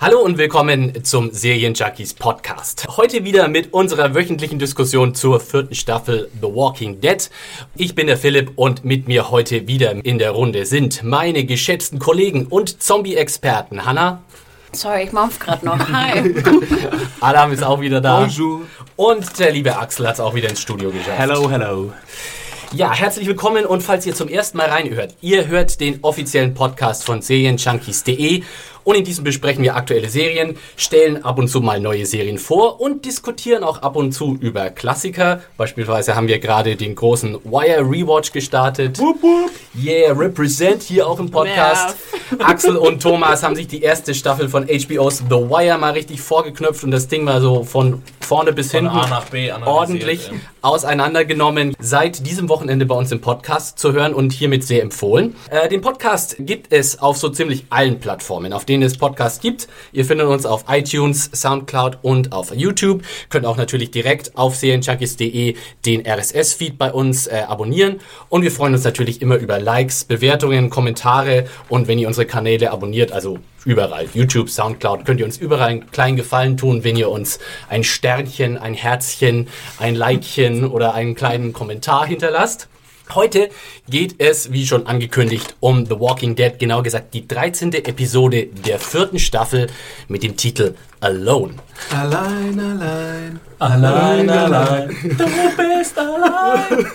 Hallo und willkommen zum Serienjunkies Podcast. Heute wieder mit unserer wöchentlichen Diskussion zur vierten Staffel The Walking Dead. Ich bin der Philipp und mit mir heute wieder in der Runde sind meine geschätzten Kollegen und Zombie-Experten Hanna. Sorry, ich mampf gerade noch. Hi. Adam ist auch wieder da. Bonjour. Und der liebe Axel hat es auch wieder ins Studio geschafft. Hello, hello. Ja, herzlich willkommen und falls ihr zum ersten Mal reinhört, ihr hört den offiziellen Podcast von Serienjunkies.de und in diesem besprechen wir aktuelle Serien, stellen ab und zu mal neue Serien vor und diskutieren auch ab und zu über Klassiker. Beispielsweise haben wir gerade den großen Wire Rewatch gestartet. Wupp, wupp. Yeah, represent hier auch im Podcast. Axel und Thomas haben sich die erste Staffel von HBO's The Wire mal richtig vorgeknöpft und das Ding mal so von vorne bis Von hinten ordentlich ja. auseinandergenommen. Seit diesem Wochenende bei uns im Podcast zu hören und hiermit sehr empfohlen. Äh, den Podcast gibt es auf so ziemlich allen Plattformen, auf denen es Podcasts gibt. Ihr findet uns auf iTunes, Soundcloud und auf YouTube. Könnt auch natürlich direkt auf serienjunkies.de den RSS-Feed bei uns äh, abonnieren. Und wir freuen uns natürlich immer über Likes, Bewertungen, Kommentare und wenn ihr unsere Kanäle abonniert, also überall, YouTube, Soundcloud, könnt ihr uns überall einen kleinen Gefallen tun, wenn ihr uns ein Sternchen, ein Herzchen, ein Likechen oder einen kleinen Kommentar hinterlasst. Heute geht es, wie schon angekündigt, um The Walking Dead, genau gesagt die 13. Episode der vierten Staffel mit dem Titel Alone. Allein, allein. Allein, allein. Du bist allein.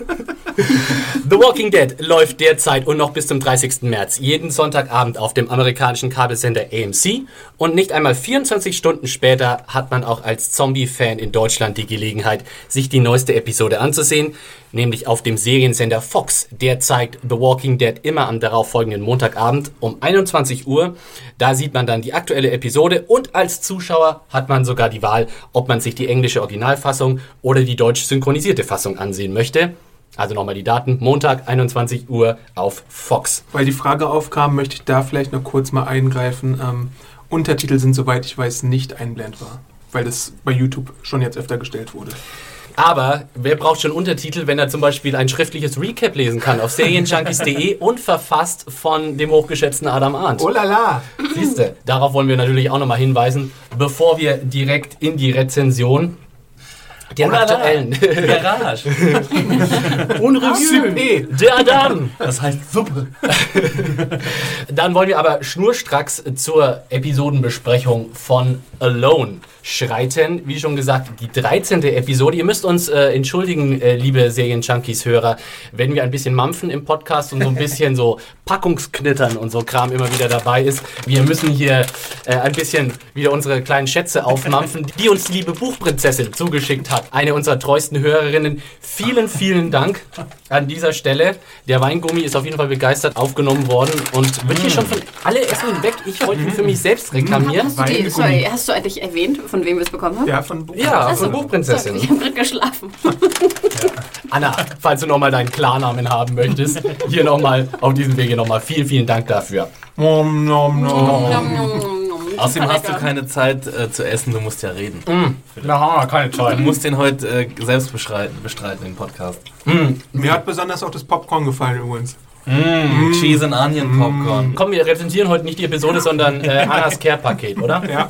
The Walking Dead läuft derzeit und noch bis zum 30. März jeden Sonntagabend auf dem amerikanischen Kabelsender AMC und nicht einmal 24 Stunden später hat man auch als Zombie-Fan in Deutschland die Gelegenheit, sich die neueste Episode anzusehen, nämlich auf dem Seriensender Fox. Der zeigt The Walking Dead immer am darauffolgenden Montagabend um 21 Uhr. Da sieht man dann die aktuelle Episode und als Zuschauer hat man sogar die Wahl, ob man sich die englische Originalfassung oder die deutsch synchronisierte Fassung ansehen möchte. Also nochmal die Daten. Montag, 21 Uhr auf Fox. Weil die Frage aufkam, möchte ich da vielleicht noch kurz mal eingreifen. Ähm, Untertitel sind, soweit ich weiß, nicht einblendbar. Weil das bei YouTube schon jetzt öfter gestellt wurde. Aber wer braucht schon Untertitel, wenn er zum Beispiel ein schriftliches Recap lesen kann auf serienjunkies.de und verfasst von dem hochgeschätzten Adam Arndt? Oh la la! Siehste, darauf wollen wir natürlich auch nochmal hinweisen, bevor wir direkt in die Rezension der aktuellen Garage. Unrevue der Adam. Das heißt Suppe. Dann wollen wir aber schnurstracks zur Episodenbesprechung von Alone schreiten. Wie schon gesagt, die 13. Episode. Ihr müsst uns äh, entschuldigen, äh, liebe Serien-Junkies-Hörer, wenn wir ein bisschen mampfen im Podcast und so ein bisschen so Packungsknittern und so Kram immer wieder dabei ist. Wir müssen hier äh, ein bisschen wieder unsere kleinen Schätze aufmampfen, die uns die liebe Buchprinzessin zugeschickt hat. Eine unserer treuesten Hörerinnen. Vielen, vielen Dank an dieser Stelle. Der Weingummi ist auf jeden Fall begeistert aufgenommen worden und wird hier schon von alle Essen weg. Ich wollte ihn für mich selbst reklamieren. Hast du, die, sorry, hast du eigentlich erwähnt, von wem wir es bekommen haben? Ja, von Buch. Ja, Ach so. von Buchprinzessin. Ich habe geschlafen. Anna, falls du nochmal deinen Klarnamen haben möchtest, hier nochmal auf diesem Wege nochmal vielen, vielen Dank dafür. Nom, nom, nom. Außerdem hast du keine Zeit äh, zu essen, du musst ja reden. Na, keine Du Zeit. musst den heute äh, selbst bestreiten, bestreiten, den Podcast. Mir hat besonders auch das Popcorn gefallen übrigens. Cheese and Onion Popcorn. Komm, wir rezensieren heute nicht die Episode, sondern äh, Annas Care-Paket, oder? Ja,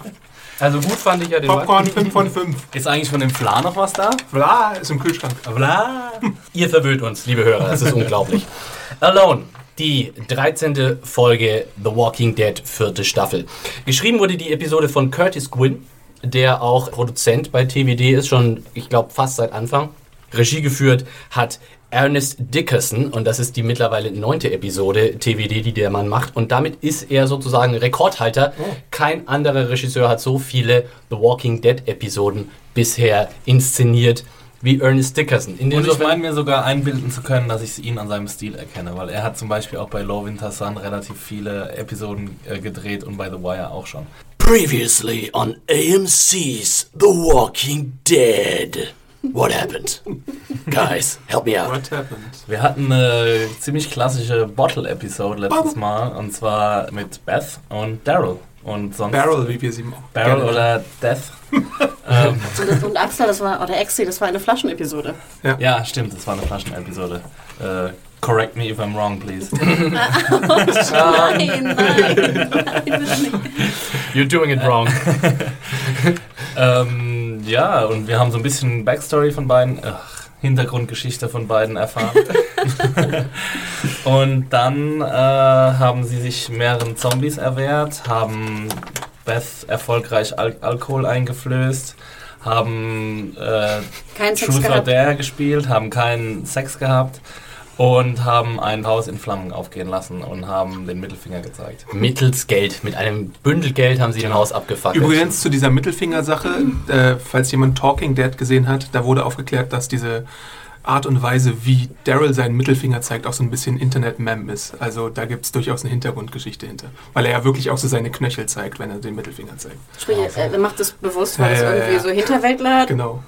Also gut fand ich ja den Popcorn 5 von 5. Ist eigentlich von dem Fla noch was da? Bla, ist im Kühlschrank. Bla. Ihr verwöhnt uns, liebe Hörer, das ist unglaublich. Alone, die 13. Folge The Walking Dead, vierte Staffel. Geschrieben wurde die Episode von Curtis Gwynn, der auch Produzent bei TVD ist, schon, ich glaube, fast seit Anfang. Regie geführt hat Ernest Dickerson und das ist die mittlerweile neunte Episode TVD, die der Mann macht und damit ist er sozusagen Rekordhalter. Kein anderer Regisseur hat so viele The Walking Dead Episoden bisher inszeniert wie Ernest Dickerson. In Und ich meine mir sogar einbilden zu können, dass ich ihn an seinem Stil erkenne, weil er hat zum Beispiel auch bei Low Winter Sun relativ viele Episoden äh, gedreht und bei The Wire auch schon. Previously on AMC's The Walking Dead. What happened? Guys, help me out. What happened? Wir hatten eine ziemlich klassische Bottle-Episode letztes Mal und zwar mit Beth und Daryl. Und sonst Barrel, wie wir sie auch Barrel gerne oder Death. ähm, Und, das, und Axel, das war, oder Exi, das war eine Flaschenepisode. ja, stimmt, das war eine Flaschenepisode. Äh, correct me if I'm wrong, please. Nein, nein, nein. You're doing it wrong. ähm, ja, und wir haben so ein bisschen Backstory von beiden, ach, Hintergrundgeschichte von beiden erfahren. und dann äh, haben sie sich mehreren Zombies erwehrt, haben Beth erfolgreich Al Alkohol eingeflößt, haben äh, Truth or. Dare gespielt, haben keinen Sex gehabt und haben ein Haus in Flammen aufgehen lassen und haben den Mittelfinger gezeigt. Mittels Geld. Mit einem Bündel Geld haben sie ein Haus abgefackelt. Übrigens zu dieser Mittelfinger-Sache, äh, falls jemand Talking Dead gesehen hat, da wurde aufgeklärt, dass diese Art und Weise, wie Daryl seinen Mittelfinger zeigt, auch so ein bisschen Internet-Mem ist. Also da gibt es durchaus eine Hintergrundgeschichte hinter. Weil er ja wirklich auch so seine Knöchel zeigt, wenn er den Mittelfinger zeigt. Sprich, er macht das bewusst, weil Ja, es ja, ja, irgendwie ja. so Hinterwäldler Genau.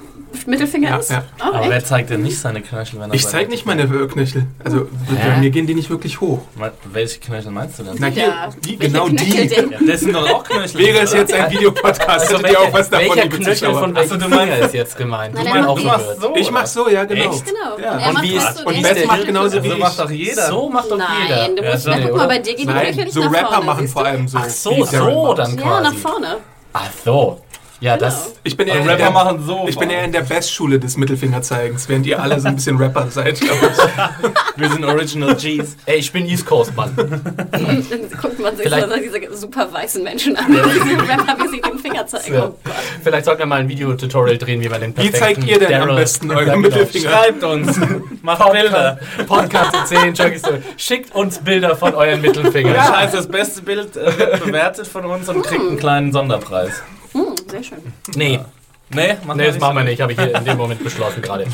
Mittelfinger Ja, ist? ja. Oh, Aber echt? wer zeigt denn nicht seine Knöchel, wenn er Ich zeige nicht meine Knöchel. Also bei mir gehen die nicht wirklich hoch. Welche Knöchel meinst du denn? Na hier, Ja, die, genau Knöchel die. denn? Ja, das sind doch auch Knöchel. Wäre es jetzt ein Videopodcast, Also hättet ihr auch was davon, welcher liebe Knöchel Zuschauer. von Achso, du meinst- jetzt gemeint? Nein, Du meinst auch so. so. Ich mach so, ja genau. Echt? Genau. Ja. Und wie ist- so und Beth macht genauso wie so ich. macht doch jeder. So macht doch Nein, jeder. du Ja, musst, schon. guck mal, bei dir gehen die Knöchel Nein, nicht so nach Rapper vorne, machen siehst vor du? allem so. Ach so, so dann Ja, quasi. nach vorne. Ach so. Ja, Genau. das. Ich bin eher Rapper der, machen so. ich bin eher in der Bestschule des Mittelfingerzeigens, während ihr alle so ein bisschen Rapper seid. Wir sind Original G's. Ey, ich bin East Coast, Mann. Dann guckt man sich Vielleicht- so diese super weißen Menschen an, diese Rapper, wie sie den Finger zeigen. Ja. Oh. Vielleicht sollten wir mal ein Videotutorial drehen, wie man den Wie perfekten zeigt ihr denn am Daryl- besten euren genau. Mittelfinger? Schreibt uns. Macht Bilder. Podcast in 10, Junkies. Schickt uns Bilder von euren Mittelfingern. Ja, also das beste Bild äh, wird bewertet von uns und kriegt einen kleinen Sonderpreis. Hm, sehr schön. Nee, Nee, machen nee, das machen wir nicht, habe ich hier in dem Moment beschlossen gerade.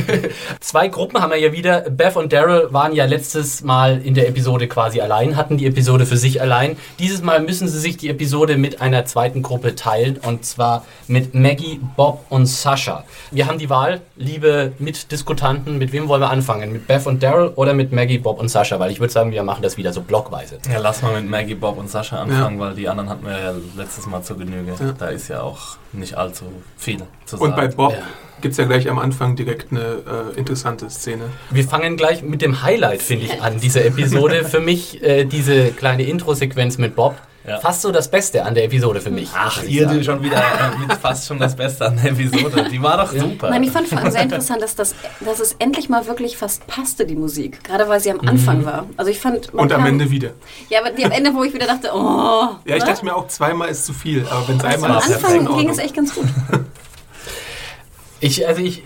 Zwei Gruppen haben wir ja wieder. Beth und Daryl waren ja letztes Mal in der Episode quasi allein, hatten die Episode für sich allein. Dieses Mal müssen sie sich die Episode mit einer zweiten Gruppe teilen und zwar mit Maggie, Bob und Sascha. Wir haben die Wahl, liebe Mitdiskutanten, mit wem wollen wir anfangen? Mit Beth und Daryl oder mit Maggie, Bob und Sascha? Weil ich würde sagen, wir machen das wieder so blockweise. Ja, lass mal mit Maggie, Bob und Sascha anfangen, weil die anderen hatten wir ja letztes Mal zur Genüge. Da ist ja auch nicht allzu viel zu sagen. Und bei Bob Ja. gibt es ja gleich am Anfang direkt eine äh, interessante Szene. Wir fangen gleich mit dem Highlight, finde ich, an dieser Episode. für mich äh, diese kleine Intro-Sequenz mit Bob. Ja. Fast so das Beste an der Episode für mich. Ach, hier sagen. schon wieder äh, fast schon das Beste an der Episode. Die war doch super. Nein, ich fand vor allem sehr interessant, dass, das, dass es endlich mal wirklich fast passte, die Musik. Gerade weil sie am Anfang war. Also ich fand... Und am Ende wieder. Ja, aber die am Ende, wo ich wieder dachte, oh... Ja, ich ne? dachte mir auch, zweimal ist zu viel. Aber wenn es einmal am ist, in Anfang ging es echt ganz gut. Ich, also ich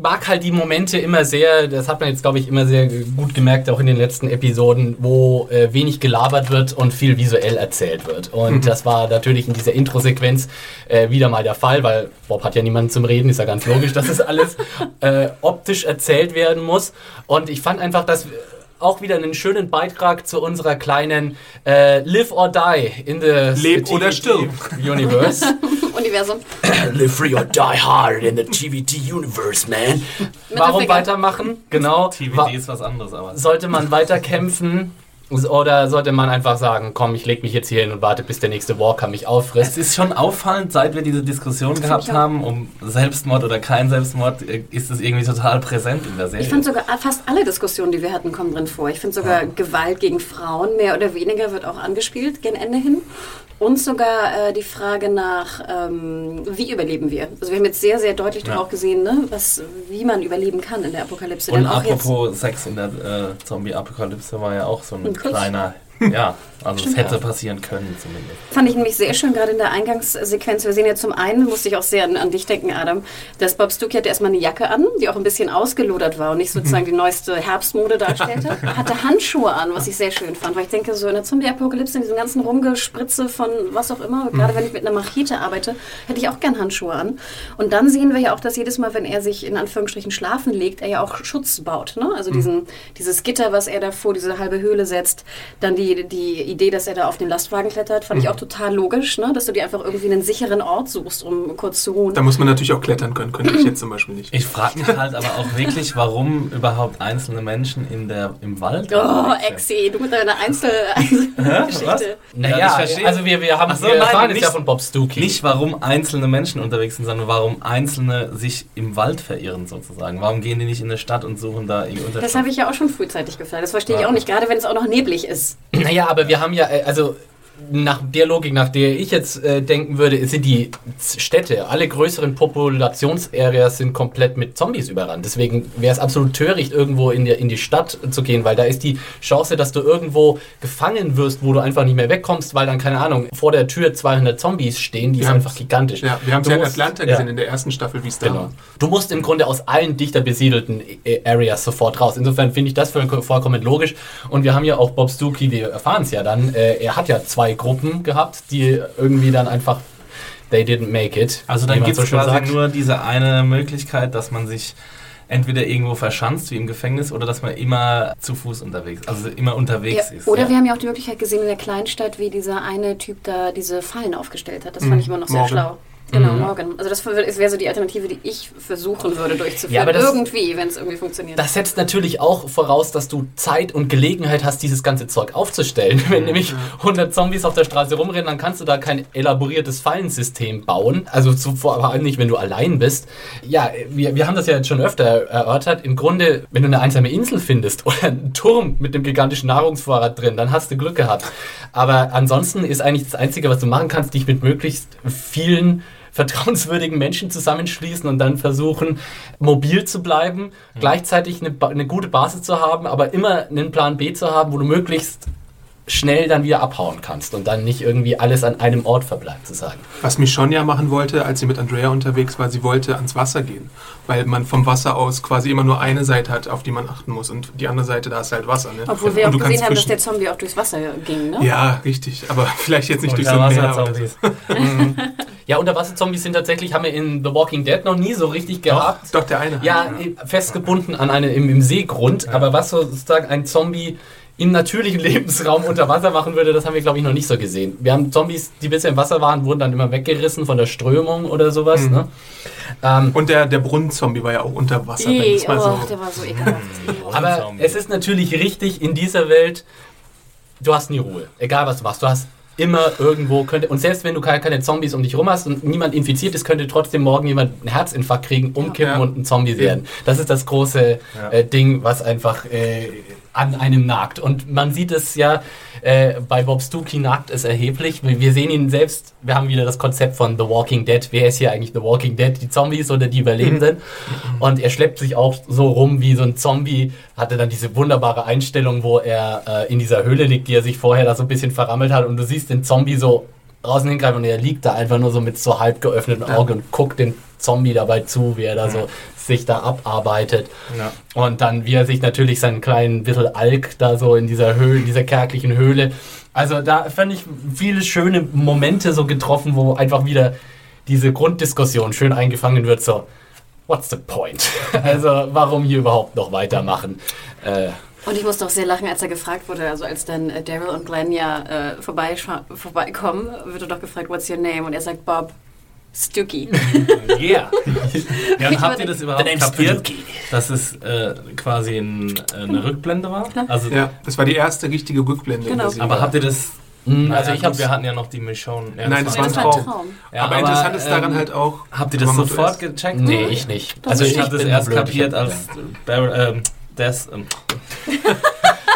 mag halt die Momente immer sehr, das hat man jetzt, glaube ich, immer sehr gut gemerkt, auch in den letzten Episoden, wo äh, wenig gelabert wird und viel visuell erzählt wird. Und das war natürlich in dieser Intro-Sequenz äh, wieder mal der Fall, weil Bob hat ja niemanden zum Reden, ist ja ganz logisch, dass es alles äh, optisch erzählt werden muss. Und ich fand einfach, dass auch wieder einen schönen Beitrag zu unserer kleinen äh, Live or Die in the Leb oder TVT stirb. Universe. Universum. Live free or die hard in the TVT universe, man. Warum weitermachen? Genau. TVD Wa- ist was anderes, aber. sollte man weiterkämpfen oder sollte man einfach sagen, komm, ich leg mich jetzt hier hin und warte, bis der nächste Walker mich Es auffrisst? ist schon auffallend, seit wir diese Diskussion gehabt haben, um Selbstmord oder kein Selbstmord, äh, ist es irgendwie total präsent in der Serie. Ich fand sogar fast alle Diskussionen, die wir hatten, kommen drin vor. Ich finde sogar Gewalt gegen Frauen mehr oder weniger wird auch angespielt, gen Ende hin. Und sogar äh, die Frage nach, ähm, wie überleben wir? Also wir haben jetzt sehr, sehr deutlich Ja. doch auch gesehen, ne, was, wie man überleben kann in der Apokalypse. Und apropos Sex in der äh, Zombie-Apokalypse war ja auch so ein Ein kleiner Ja, also Stimmt, es hätte passieren können zumindest. Fand ich nämlich sehr schön, gerade in der Eingangssequenz. Wir sehen ja zum einen, musste ich auch sehr an, an dich denken, Adam, dass Bob Stuckey hatte erstmal eine Jacke an, die auch ein bisschen ausgelodert war und nicht sozusagen die neueste Herbstmode darstellte. Hatte Handschuhe an, was ich sehr schön fand, weil ich denke, so in der Zombie-Apokalypse, in diesem ganzen Rumgespritze von was auch immer, gerade wenn ich mit einer Machete arbeite, hätte ich auch gern Handschuhe an. Und dann sehen wir ja auch, dass jedes Mal, wenn er sich in Anführungsstrichen schlafen legt, er ja auch Schutz baut. Ne? Also diesen, dieses Gitter, was er da vor diese halbe Höhle setzt, dann die, die Idee, dass er da auf den Lastwagen klettert, fand ich auch total logisch, ne? dass du dir einfach irgendwie einen sicheren Ort suchst, um kurz zu ruhen. Da muss man natürlich auch klettern können, könnte ich jetzt zum Beispiel nicht. Ich frage mich halt aber auch wirklich, warum überhaupt einzelne Menschen in der, im Wald. Oh, unterwegs sind. Exi, du mit deiner? Einzelgeschichte. Naja, ich verstehe. also wir, wir haben so, wir nein, erfahren jetzt nicht- ja von Bob Stuckey. Nicht, warum einzelne Menschen unterwegs sind, sondern warum Einzelne sich im Wald verirren sozusagen. Warum gehen die nicht in eine Stadt und suchen da ihre Unterkunft? Das habe ich ja auch schon frühzeitig gefragt. Das verstehe ich auch nicht, gerade wenn es auch noch neblig ist. Naja, aber wir haben ja, äh, also nach der Logik, nach der ich jetzt äh, denken würde, sind die Städte, alle größeren Populationsareas sind komplett mit Zombies überrannt. Deswegen wäre es absolut töricht, irgendwo in, der, in die Stadt zu gehen, weil da ist die Chance, dass du irgendwo gefangen wirst, wo du einfach nicht mehr wegkommst, weil dann, keine Ahnung, vor der Tür 200 Zombies stehen, die Wir ist einfach gigantisch. Ja, wir haben es ja in Atlanta ja. gesehen, in der ersten Staffel, wie es da Genau. war. Du musst im Grunde aus allen dichter besiedelten äh, Areas sofort raus. Insofern finde ich das voll- vollkommen logisch. Und wir haben ja auch Bob Stuckey, wir erfahren es ja dann, äh, er hat ja zwei Gruppen gehabt, die irgendwie dann einfach, they didn't make it. Also dann gibt es so quasi sagt. nur diese eine Möglichkeit, dass man sich entweder irgendwo verschanzt, wie im Gefängnis, oder dass man immer zu Fuß unterwegs, also immer unterwegs Ja, ist. oder ja. wir haben ja auch die Möglichkeit gesehen in der Kleinstadt, wie dieser eine Typ da diese Fallen aufgestellt hat. Das fand Mhm. ich immer noch sehr Morgan. schlau. Genau, Mhm. Morgan. Also das wäre so die Alternative, die ich versuchen würde durchzuführen. Ja, aber das- irgendwie, wenn es irgendwie funktioniert. Das setzt natürlich auch voraus, dass du Zeit und Gelegenheit hast, dieses ganze Zeug aufzustellen. Wenn nämlich 100 Zombies auf der Straße rumrennen, dann kannst du da kein elaboriertes Fallensystem bauen. Also zu, vor allem nicht, wenn du allein bist. Ja, wir, wir haben das ja jetzt schon öfter erörtert. Im Grunde, wenn du eine einsame Insel findest oder einen Turm mit einem gigantischen Nahrungsvorrat drin, dann hast du Glück gehabt. Aber ansonsten ist eigentlich das Einzige, was du machen kannst, dich mit möglichst vielen vertrauenswürdigen Menschen zusammenschließen und dann versuchen, mobil zu bleiben, gleichzeitig eine, eine gute Basis zu haben, aber immer einen Plan B zu haben, wo du möglichst schnell dann wieder abhauen kannst und dann nicht irgendwie alles an einem Ort verbleibt, zu sagen. Was Michonne ja machen wollte, als sie mit Andrea unterwegs war, sie wollte ans Wasser gehen. Weil man vom Wasser aus quasi immer nur eine Seite hat, auf die man achten muss. Und die andere Seite, da ist halt Wasser. Ne? Obwohl wir Und auch gesehen haben, dass der Zombie auch durchs Wasser ging, ne? Ja, richtig. Aber vielleicht jetzt nicht durch so ein Meer. Unterwasserzombies. Ja, Unterwasserzombies sind tatsächlich, haben wir in The Walking Dead noch nie so richtig gehabt. Doch, der eine. Ja, festgebunden an eine, im, im Seegrund, aber was sozusagen ein Zombie im natürlichen Lebensraum unter Wasser machen würde, das haben wir, glaube ich, noch nicht so gesehen. Wir haben Zombies, die bisher im Wasser waren, wurden dann immer weggerissen von der Strömung oder sowas. Mhm. Ne? Ähm, Und der, der Brunnenzombie war ja auch unter Wasser. wenn Ih, es mal oh, so der war so ekelhaft. aber es ist natürlich richtig, in dieser Welt, du hast nie Ruhe. Egal, was du machst. Du hast immer irgendwo, könnte, und selbst wenn du keine, keine Zombies um dich rum hast und niemand infiziert ist, könnte trotzdem morgen jemand einen Herzinfarkt kriegen, umkippen Ja. und ein Zombie werden. Das ist das große Ja. äh, Ding, was einfach äh, an einem nagt. Und man sieht es ja, äh, bei Bob Stuckey nagt es erheblich. Wir sehen ihn selbst, wir haben wieder das Konzept von The Walking Dead. Wer ist hier eigentlich The Walking Dead? Die Zombies oder die Überlebenden? Und er schleppt sich auch so rum wie so ein Zombie. Hatte dann diese wunderbare Einstellung, wo er äh, in dieser Höhle liegt, die er sich vorher da so ein bisschen verrammelt hat. Und du siehst den Zombie so draußen hingreifen und er liegt da einfach nur so mit so halb geöffneten Augen und guckt den Zombie dabei zu, wie er da so sich da abarbeitet. Ja. Und dann, wie er sich natürlich seinen kleinen bisschen Alk da so in dieser Höhle, in dieser kärglichen Höhle. Also da fand ich viele schöne Momente so getroffen, wo einfach wieder diese Grunddiskussion schön eingefangen wird, so, what's the point? Also warum hier überhaupt noch weitermachen? Äh, Und ich musste auch sehr lachen, als er gefragt wurde, also als dann äh, Daryl und Glenn ja äh, vorbeikommen, wird er doch gefragt, what's your name? Und er sagt Bob Stuckey. yeah. Ja, und habt ihr das überhaupt kapiert, dass es äh, quasi ein, äh, eine Rückblende war? Also, Ja, das war die erste richtige Rückblende. in Genau. Aber habt ihr das... Mm, Also Also ich habe wir hatten ja noch die Michonne. Ja, Nein, das war ein das Traum. Traum. Ja, aber, interessant ist daran ähm, halt auch. Habt ihr das sofort gecheckt? Nee, ich nicht. Also ich, habe das erst blöd, kapiert, als Daryl, ähm, Des, ähm,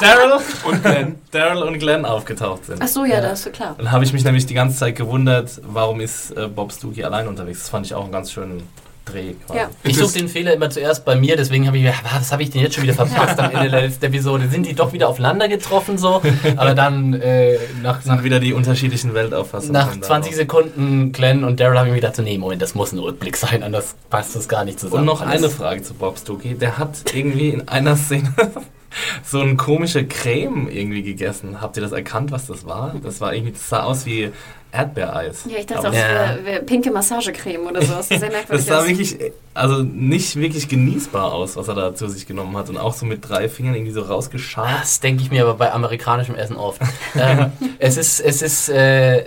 Daryl Und Glenn. Daryl und Glenn aufgetaucht sind. Ach so, ja, das ist klar. Dann habe ich mich nämlich die ganze Zeit gewundert, warum ist äh, Bob Stuckey allein unterwegs. Das fand ich auch einen ganz schönen Dreh quasi. Ja. Ich suche den Fehler immer zuerst bei mir, deswegen habe ich mir, "Ah, was habe ich denn jetzt schon wieder verpasst am Ende der letzten Episode? Sind die doch wieder aufeinander getroffen so? Aber dann äh, nach, Sind nach, wieder die unterschiedlichen Weltauffassungen. nach kommen da 20 raus. Sekunden Glenn und Daryl habe ich mir gedacht, so, nee, Moment, das muss ein Rückblick sein, anders passt das gar nicht zusammen. Und noch Alles- eine Frage zu Bob Stokey. Der hat irgendwie in einer Szene so eine komische Creme irgendwie gegessen. Habt ihr das erkannt, was das war? Das war irgendwie, das sah aus wie Erdbeereis. Ja, ich dachte Aber auch, Ja. es wäre pinke Massagecreme oder so. Das sah sehr merkwürdig Das sah aus. wirklich, also nicht wirklich genießbar aus, was er da zu sich genommen hat. Und auch so mit drei Fingern irgendwie so rausgeschart. Das denke ich mir aber bei amerikanischem Essen oft. ähm, es ist, es ist äh,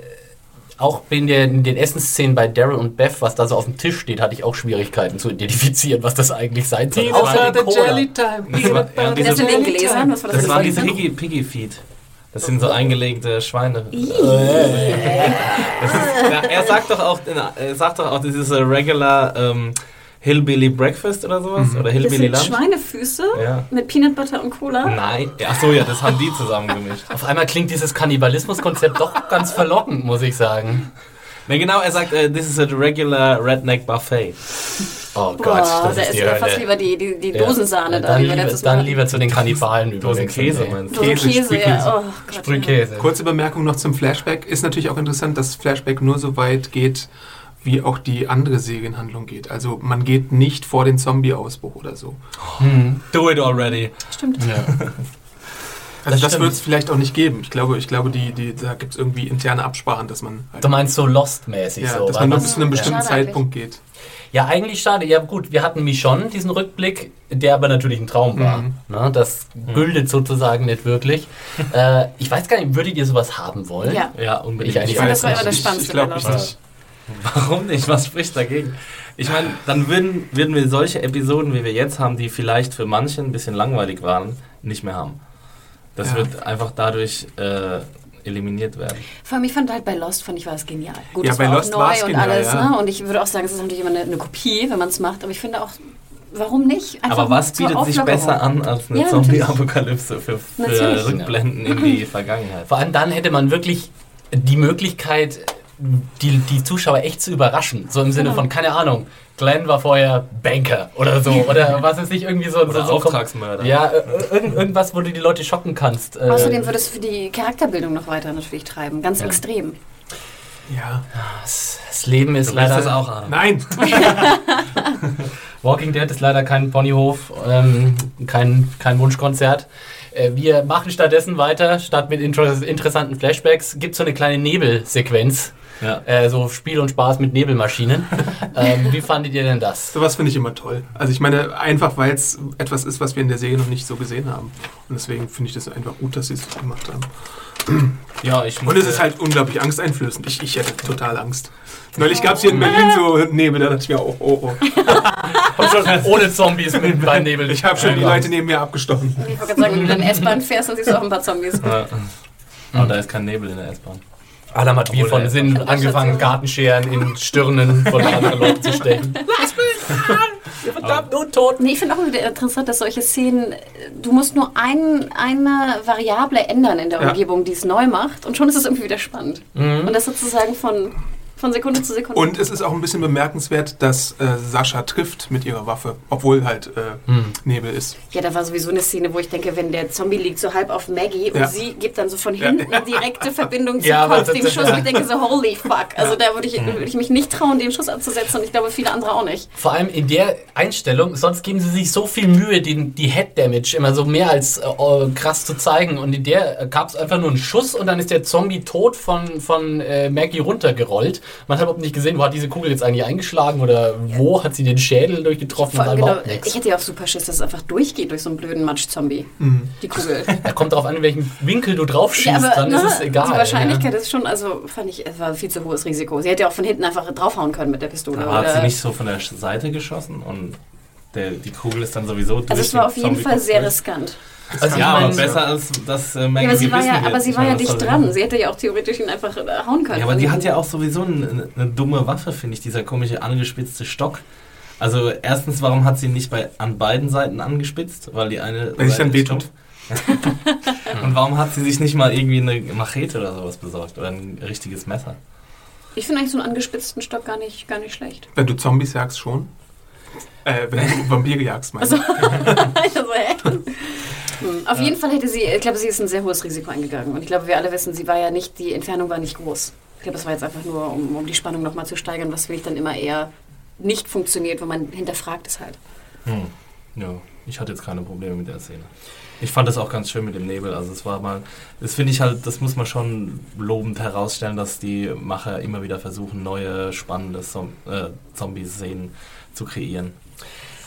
auch in, der, in den Essensszenen bei Daryl und Beth, was da so auf dem Tisch steht, hatte ich auch Schwierigkeiten zu identifizieren, was das eigentlich sein soll. Außer den Cola. time. Das, war, ja, diese, das? das waren diese Gläser? Das sind so eingelegte Schweine. Das ist, ja, er sagt doch auch, er sagt doch auch, das ist ein regular ähm, Hillbilly Breakfast oder sowas oder Das Hillbilly sind Lunch. Schweinefüße Ja. mit Peanut Butter und Cola. Nein, ach so ja, das haben die zusammen gemischt. Auf einmal klingt dieses Kannibalismus-Konzept doch ganz verlockend, muss ich sagen. Ne, genau, er sagt, äh, this is a regular redneck buffet. Oh Boah, Gott, das da ist ist die mir fast Hölle. lieber die, die, die Ja. Dosensahne da, dann, lieber, dann Mal lieber zu den Kannibalen Dosen. Käse meinst du? Dosen Käse, Käse, Sprühkäse. ja. Oh Gott. Sprühkäse. Kurze Bemerkung noch zum Flashback. Ist natürlich auch interessant, dass Flashback nur so weit geht, wie auch die andere Serienhandlung geht. Also man geht nicht vor den Zombie-Ausbruch oder so. Do it already. Stimmt. Ja. Also Das das, wird es vielleicht auch nicht geben. Ich glaube, ich glaube die, die, da gibt es irgendwie interne Absprachen, dass man halt, Du meinst so Lost-mäßig ja, so. dass man nur bis zu einem bestimmten eigentlich. Zeitpunkt geht. Ja, eigentlich schade. Ja gut, wir hatten Michonne, diesen Rückblick, der aber natürlich ein Traum war. Mhm. Ne, das gültet sozusagen nicht wirklich. äh, ich weiß gar nicht, würdet ihr sowas haben wollen? Ja. Ja, unbedingt. Ich eigentlich Ich fand, weiß das war immer nicht. das Ich- Spannendste Ich glaube ich nicht. Warum nicht? Was spricht dagegen? Ich meine, dann würden, würden wir solche Episoden, wie wir jetzt haben, die vielleicht für manche ein bisschen langweilig waren, nicht mehr haben. Das Ja. wird einfach dadurch äh, eliminiert werden. Vor allem, ich fand halt bei Lost, fand ich, war es genial. Gut, Ja, es bei war Lost auch war's neu und genial, alles. ja. Ne? Und ich würde auch sagen, es ist natürlich immer eine, eine Kopie, wenn man es macht. Aber ich finde auch, warum nicht? Einfach Aber was bietet sich besser an als eine Ja, Zombie-Apokalypse für, für. Rückblenden in die Vergangenheit? Vor allem dann hätte man wirklich die Möglichkeit, die, die Zuschauer echt zu überraschen. So im Sinne Genau. von, keine Ahnung, Glenn war vorher Banker oder so. Oder was ist nicht irgendwie so, Oder so, so Auftragsmörder. Ja, äh, irgend, irgendwas, wo du die Leute schocken kannst. Äh, Außerdem würde es für die Charakterbildung noch weiter natürlich treiben. Ganz extrem. Ja. das, das Leben ist Du leider. das auch, Adam. Nein! Walking Dead ist leider kein Ponyhof, ähm, kein, kein Wunschkonzert. Äh, wir machen stattdessen weiter, statt mit inter interessanten Flashbacks, gibt so eine kleine Nebelsequenz. Ja. Äh, so Spiel und Spaß mit Nebelmaschinen. ähm, wie fandet ihr denn das? Sowas finde ich immer toll. Also ich meine, einfach weil es etwas ist, was wir in der Serie noch nicht so gesehen haben. Und deswegen finde ich das einfach gut, dass sie es gemacht haben. Ja, ich Und es ist halt unglaublich angsteinflößend. Ich, ich hätte total Angst. Neulich gab es hier in Berlin so Nebel, da dachte ich mir, oh, oh, oh. Komm schon, ohne Zombies mit beim Nebel. Ich habe schon die Leute neben mir abgestochen. Ich wollte gerade sagen, wenn du in der S-Bahn fährst, dann siehst du auch ein paar Zombies. Ja. Aber da ist kein Nebel in der S-Bahn. Adam hat wie von er- Sinn angefangen, Gartenscheren in Stirnen von anderen Leuten zu stechen. Lass mich an! Ihr verdammt Untoten! Nee, ich finde auch wieder interessant, dass solche Szenen, du musst nur ein, eine Variable ändern in der Ja. Umgebung, die es neu macht und schon ist es irgendwie wieder spannend. Und das sozusagen von, von Sekunde zu Sekunde. Und es ist auch ein bisschen bemerkenswert, dass äh, Sascha trifft mit ihrer Waffe, obwohl halt äh, Nebel ist. ja, da war sowieso eine Szene, wo ich denke, wenn der Zombie liegt so halb auf Maggie und Ja. sie gibt dann so von Ja. hinten eine direkte Verbindung zu Ja, Kopf, dem Schuss. Und ich denke so, holy fuck. Also da würde ich, würde ich mich nicht trauen, den Schuss abzusetzen und ich glaube, viele andere auch nicht. Vor allem in der Einstellung, sonst geben sie sich so viel Mühe, den, die Head Damage immer so mehr als äh, äh, krass zu zeigen. Und in der gab es einfach nur einen Schuss und dann ist der Zombie tot von, von äh, Maggie runtergerollt. Man hat überhaupt nicht gesehen, wo hat diese Kugel jetzt eigentlich eingeschlagen oder wo hat sie den Schädel durchgetroffen. Vor genau, überhaupt nichts. ich hätte ja auch super Schiss, dass es einfach durchgeht durch so einen blöden Matsch-Zombie. Die Kugel. Da kommt drauf an, in welchen Winkel du drauf schießt, Ja, aber dann ne, ist es egal. die Wahrscheinlichkeit ja. ist schon, also fand ich, es war ein viel zu hohes Risiko. Sie hätte ja auch von hinten einfach draufhauen können mit der Pistole. Aber hat sie nicht so von der Seite geschossen und der, die Kugel ist dann sowieso durch also es war auf jeden Fall sehr durch? Also Ja, ich aber besser als dass äh, Maggie Ja, aber sie war ja, aber sie Ich war ja dicht dran. sie- hätte ja auch theoretisch ihn einfach äh, hauen können. Ja, aber die hat ja auch sowieso eine, eine dumme Waffe, finde ich, dieser komische angespitzte Stock. Also erstens, warum hat sie ihn nicht bei, an beiden Seiten angespitzt? Weil die eine Weil Seite dann wehtut. Und warum hat sie sich nicht mal irgendwie eine Machete oder sowas besorgt? Oder ein richtiges Messer? Ich finde eigentlich so einen angespitzten Stock gar nicht, gar nicht schlecht. Wenn du Zombies jagst, schon. Äh, wenn du Vampire jagst, meinst du? Also, hä? Hm, Auf jeden Fall hätte sie, ich glaube, sie ist ein sehr hohes Risiko eingegangen. Und ich glaube, wir alle wissen, sie war ja nicht, die Entfernung war nicht groß. Ich glaube, das war jetzt einfach nur, um, um die Spannung nochmal zu steigern, was finde ich dann immer eher nicht funktioniert, wenn man hinterfragt es halt. Hm. Ja, ich hatte jetzt keine Probleme mit der Szene. Ich fand das auch ganz schön mit dem Nebel. Also es war mal, das finde ich halt, das muss man schon lobend herausstellen, dass die Macher immer wieder versuchen, neue spannende Zom äh, Zombie-Szenen zu kreieren.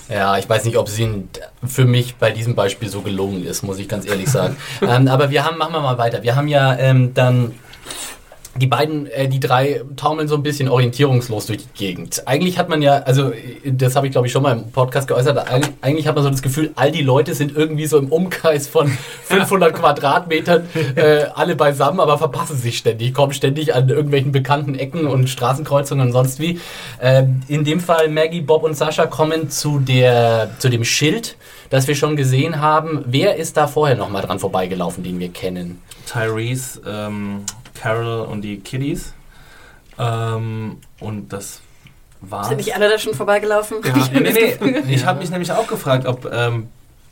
Ja, ich weiß nicht, ob sie für mich bei diesem Beispiel so gelungen ist, muss ich ganz ehrlich sagen. ähm, aber wir haben, machen wir mal weiter. Wir haben ja ähm, dann die beiden, äh, die drei taumeln so ein bisschen orientierungslos durch die Gegend. Eigentlich hat man ja, also äh, das habe ich glaube ich schon mal im Podcast geäußert, eig- eigentlich hat man so das Gefühl, all die Leute sind irgendwie so im Umkreis von 500 Quadratmetern äh, alle beisammen, aber verpassen sich ständig, kommen ständig an irgendwelchen bekannten Ecken und Straßenkreuzungen und sonst wie. Ähm, in dem Fall Maggie, Bob und Sascha kommen zu, der, zu dem Schild, das wir schon gesehen haben. Wer ist da vorher nochmal dran vorbeigelaufen, den wir kennen? Tyrese, ähm, Carol und die Kiddies. Ähm, und das war. Sind nicht alle da schon vorbeigelaufen? Ja. Ich Nee, nee. Ich habe mich nämlich auch gefragt, ob ähm,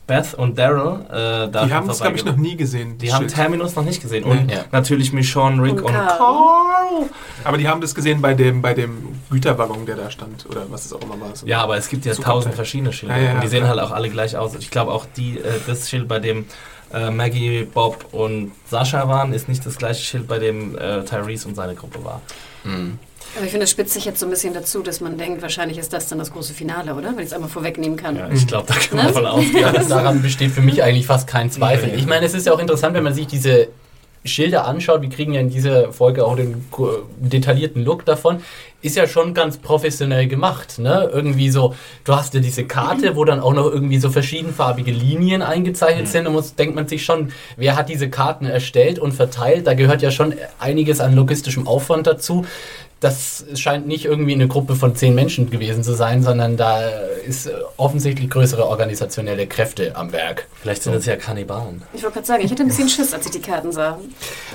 Beth und Daryl äh, da Die haben es, glaube ich, noch nie gesehen. Die das haben. Terminus noch nicht gesehen. Und Ja. natürlich Michonne, Rick Und und, Carl. Carl. Aber die haben das gesehen bei dem, bei dem Güterwaggon, der da stand. Oder was es auch immer war. So. Ja, aber es gibt ja tausend Teil. verschiedene Schilder. Ja, ja, und die sehen halt auch alle gleich aus. Ich glaube auch die, äh, das Schild, bei dem äh, Maggie, Bob und Sascha waren, ist nicht das gleiche Schild, bei dem äh, Tyrese und seine Gruppe war. Hm. Aber ich finde, es spitzt sich jetzt so ein bisschen dazu, dass man denkt, wahrscheinlich ist das dann das große Finale, oder? Wenn ich es einmal vorwegnehmen kann. Ja, ich glaube, da kann man Ne? von ausgehen. Daran besteht für mich eigentlich fast kein Zweifel. Ich meine, es ist ja auch interessant, wenn man sich diese Schilder anschaut. Wir kriegen ja in dieser Folge auch den detaillierten Look davon. Ist ja schon ganz professionell gemacht. Ne? Irgendwie so, du hast ja diese Karte, wo dann auch noch irgendwie so verschiedenfarbige Linien eingezeichnet sind. Und muss, denkt man sich schon, wer hat diese Karten erstellt und verteilt? Da gehört ja schon einiges an logistischem Aufwand dazu. Das scheint nicht irgendwie eine Gruppe von zehn Menschen gewesen zu sein, sondern da ist äh, offensichtlich größere organisationelle Kräfte am Werk. Vielleicht sind es ja Kannibalen. Ich wollte gerade sagen, ich hatte ein bisschen Schiss, als ich die Karten sah.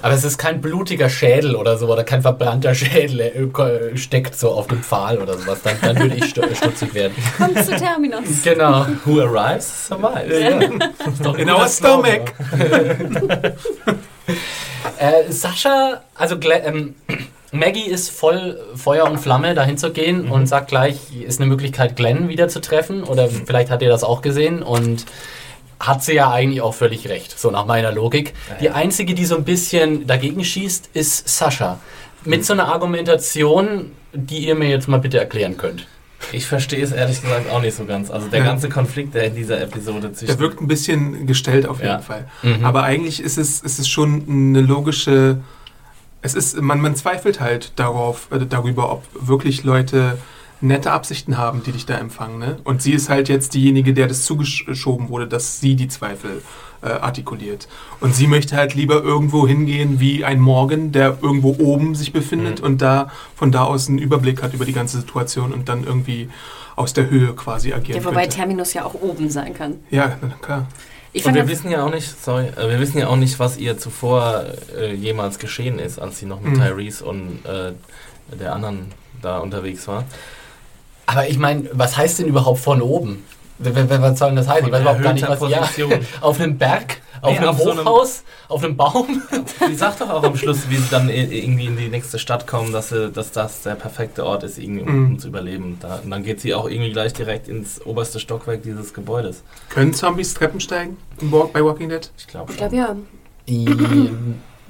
Aber es ist kein blutiger Schädel oder so, oder kein verbrannter Schädel äh, äh, steckt so auf dem Pfahl oder sowas. Dann, dann würde ich stu- stutzig werden. Kommt zu Terminus. Genau. Who arrives, survives. Ist doch In our stomach. Äh, Sascha, also ähm, Maggie ist voll Feuer und Flamme, dahin zu gehen und sagt gleich, ist eine Möglichkeit, Glenn wieder zu treffen. Oder vielleicht hat ihr das auch gesehen und hat sie ja eigentlich auch völlig recht, so nach meiner Logik. Die einzige, die so ein bisschen dagegen schießt, ist Sascha. Mit so einer Argumentation, die ihr mir jetzt mal bitte erklären könnt. Ich verstehe es ehrlich gesagt auch nicht so ganz. Also der Ja. ganze Konflikt, der in dieser Episode zwischen... Der wirkt ein bisschen gestellt auf jeden Ja. Fall. Mhm. Aber eigentlich ist es, ist es schon eine logische. Es ist, man, man zweifelt halt darauf, äh, darüber, ob wirklich Leute nette Absichten haben, die dich da empfangen. Ne? Und sie ist halt jetzt diejenige, der das zugeschoben wurde, dass sie die Zweifel äh, artikuliert. Und sie möchte halt lieber irgendwo hingehen wie ein Morgan, der irgendwo oben sich befindet Mhm. und da von da aus einen Überblick hat über die ganze Situation und dann irgendwie aus der Höhe quasi agieren Ja, wobei könnte. Terminus ja auch oben sein kann. Ja, klar. Ich Und wir wissen ja auch nicht, sorry, äh, wir wissen ja auch nicht, was ihr zuvor äh, jemals geschehen ist, als sie noch mit Mhm. Tyrese und äh, der anderen da unterwegs war. Aber ich meine, was heißt denn überhaupt von oben? Was soll denn das heißen? Ich weiß überhaupt gar nicht, was. Ja, auf einem Berg? Auf Nee, einem auf so einem- Hochhaus? auf einem Baum? Sie sagt doch auch am Schluss, wie sie dann irgendwie in die nächste Stadt kommen, dass, sie, dass das der perfekte Ort ist, irgendwie, um, Mhm. um zu überleben. Da, und dann geht sie auch irgendwie gleich direkt ins oberste Stockwerk dieses Gebäudes. Können Zombies Treppen steigen im Walk, bei Walking Dead? Ich glaube Ich glaube ja.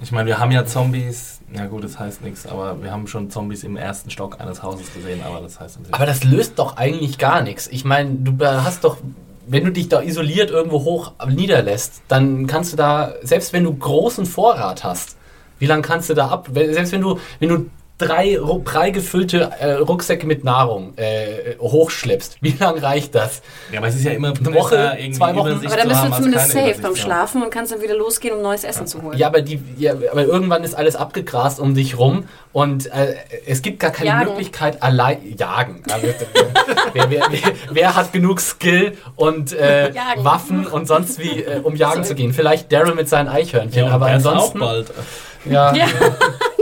Ich meine, wir haben ja Zombies, na gut, das heißt nichts, aber wir haben schon Zombies im ersten Stock eines Hauses gesehen, aber das heißt natürlich Aber das löst doch eigentlich gar nichts. Ich meine, du hast doch, wenn du dich da isoliert irgendwo hoch niederlässt, dann kannst du da, selbst wenn du großen Vorrat hast, wie lange kannst du da ab? Selbst wenn du, wenn du drei prall gefüllte äh, Rucksäcke mit Nahrung äh, hochschleppst, wie lange reicht das? Ja, aber es ist ja immer Eine Woche, zwei Wochen. Übersicht Aber dann bist du zumindest safe Übersicht beim. Schlafen und kannst dann wieder losgehen, um neues Essen zu holen. Ja, aber die, ja, aber irgendwann ist alles abgegrast um dich rum und äh, es gibt gar keine Jagen. Möglichkeit allein jagen. Ja, wer, wer, wer, wer, hat genug Skill und äh. Waffen und sonst wie, äh, um jagen zu gehen? Vielleicht Daryl mit seinen Eichhörnchen, Ja, aber Beth auch ansonsten. bald. Ja, Ja.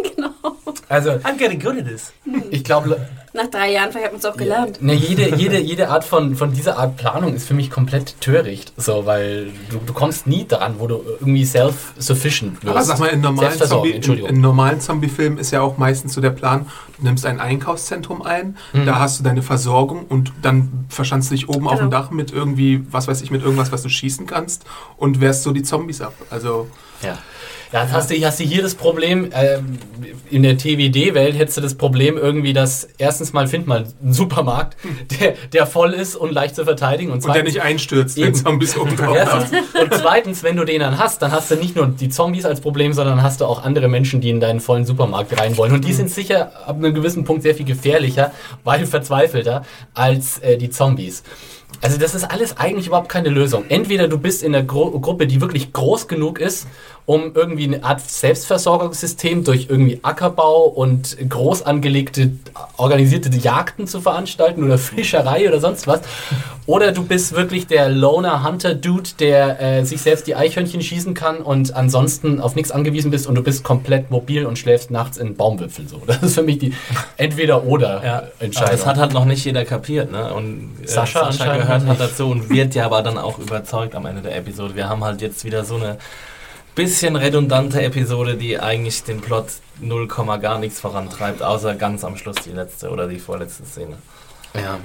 also I'm getting good at this. ich glaube, Nach drei Jahren, vielleicht hat man es auch gelernt. Ne, jede, jede, jede Art von, von dieser Art Planung ist für mich komplett töricht. So, weil du, du kommst nie daran, wo du irgendwie self-sufficient wirst. Aber sag mal, in normalen, Zombie, in, in normalen Zombie-Filmen ist ja auch meistens so der Plan, du nimmst ein Einkaufszentrum ein, Mhm. da hast du deine Versorgung und dann verschanzt du dich oben auf dem Genau. Dach mit irgendwie, was weiß ich, mit irgendwas, was du schießen kannst und wehrst so die Zombies ab. Also, Ja. Ja, jetzt hast du, hast du hier das Problem, ähm, in der TWD-Welt hättest du das Problem irgendwie, dass erstens mal find mal einen Supermarkt, der, der voll ist und leicht zu verteidigen. Und, und der zweitens, nicht einstürzt, wenn. Zombies oben drauf Erstens, haben. und zweitens, wenn du den dann hast, dann hast du nicht nur die Zombies als Problem, sondern hast du auch andere Menschen, die in deinen vollen Supermarkt rein wollen. Und die sind sicher ab einem gewissen Punkt sehr viel gefährlicher, weil verzweifelter als äh, die Zombies. Also das ist alles eigentlich überhaupt keine Lösung. Entweder du bist in einer Gru Gruppe, die wirklich groß genug ist, um irgendwie eine Art Selbstversorgungssystem durch irgendwie Ackerbau und groß angelegte, organisierte Jagden zu veranstalten oder Fischerei oder sonst was. Oder du bist wirklich der Loner Hunter Dude, der äh, sich selbst die Eichhörnchen schießen kann und ansonsten auf nichts angewiesen bist und du bist komplett mobil und schläfst nachts in Baumwipfeln so. Das ist für mich die entweder-oder Ja, aber Entscheidung. das hat halt noch nicht jeder kapiert, ne? Und äh, Sascha anscheinend gehört hat dazu und wird ja aber dann auch überzeugt am Ende der Episode. Wir haben halt jetzt wieder so eine bisschen redundante Episode, die eigentlich den Plot 0, gar nichts vorantreibt, außer ganz am Schluss die letzte oder die vorletzte Szene. Ja.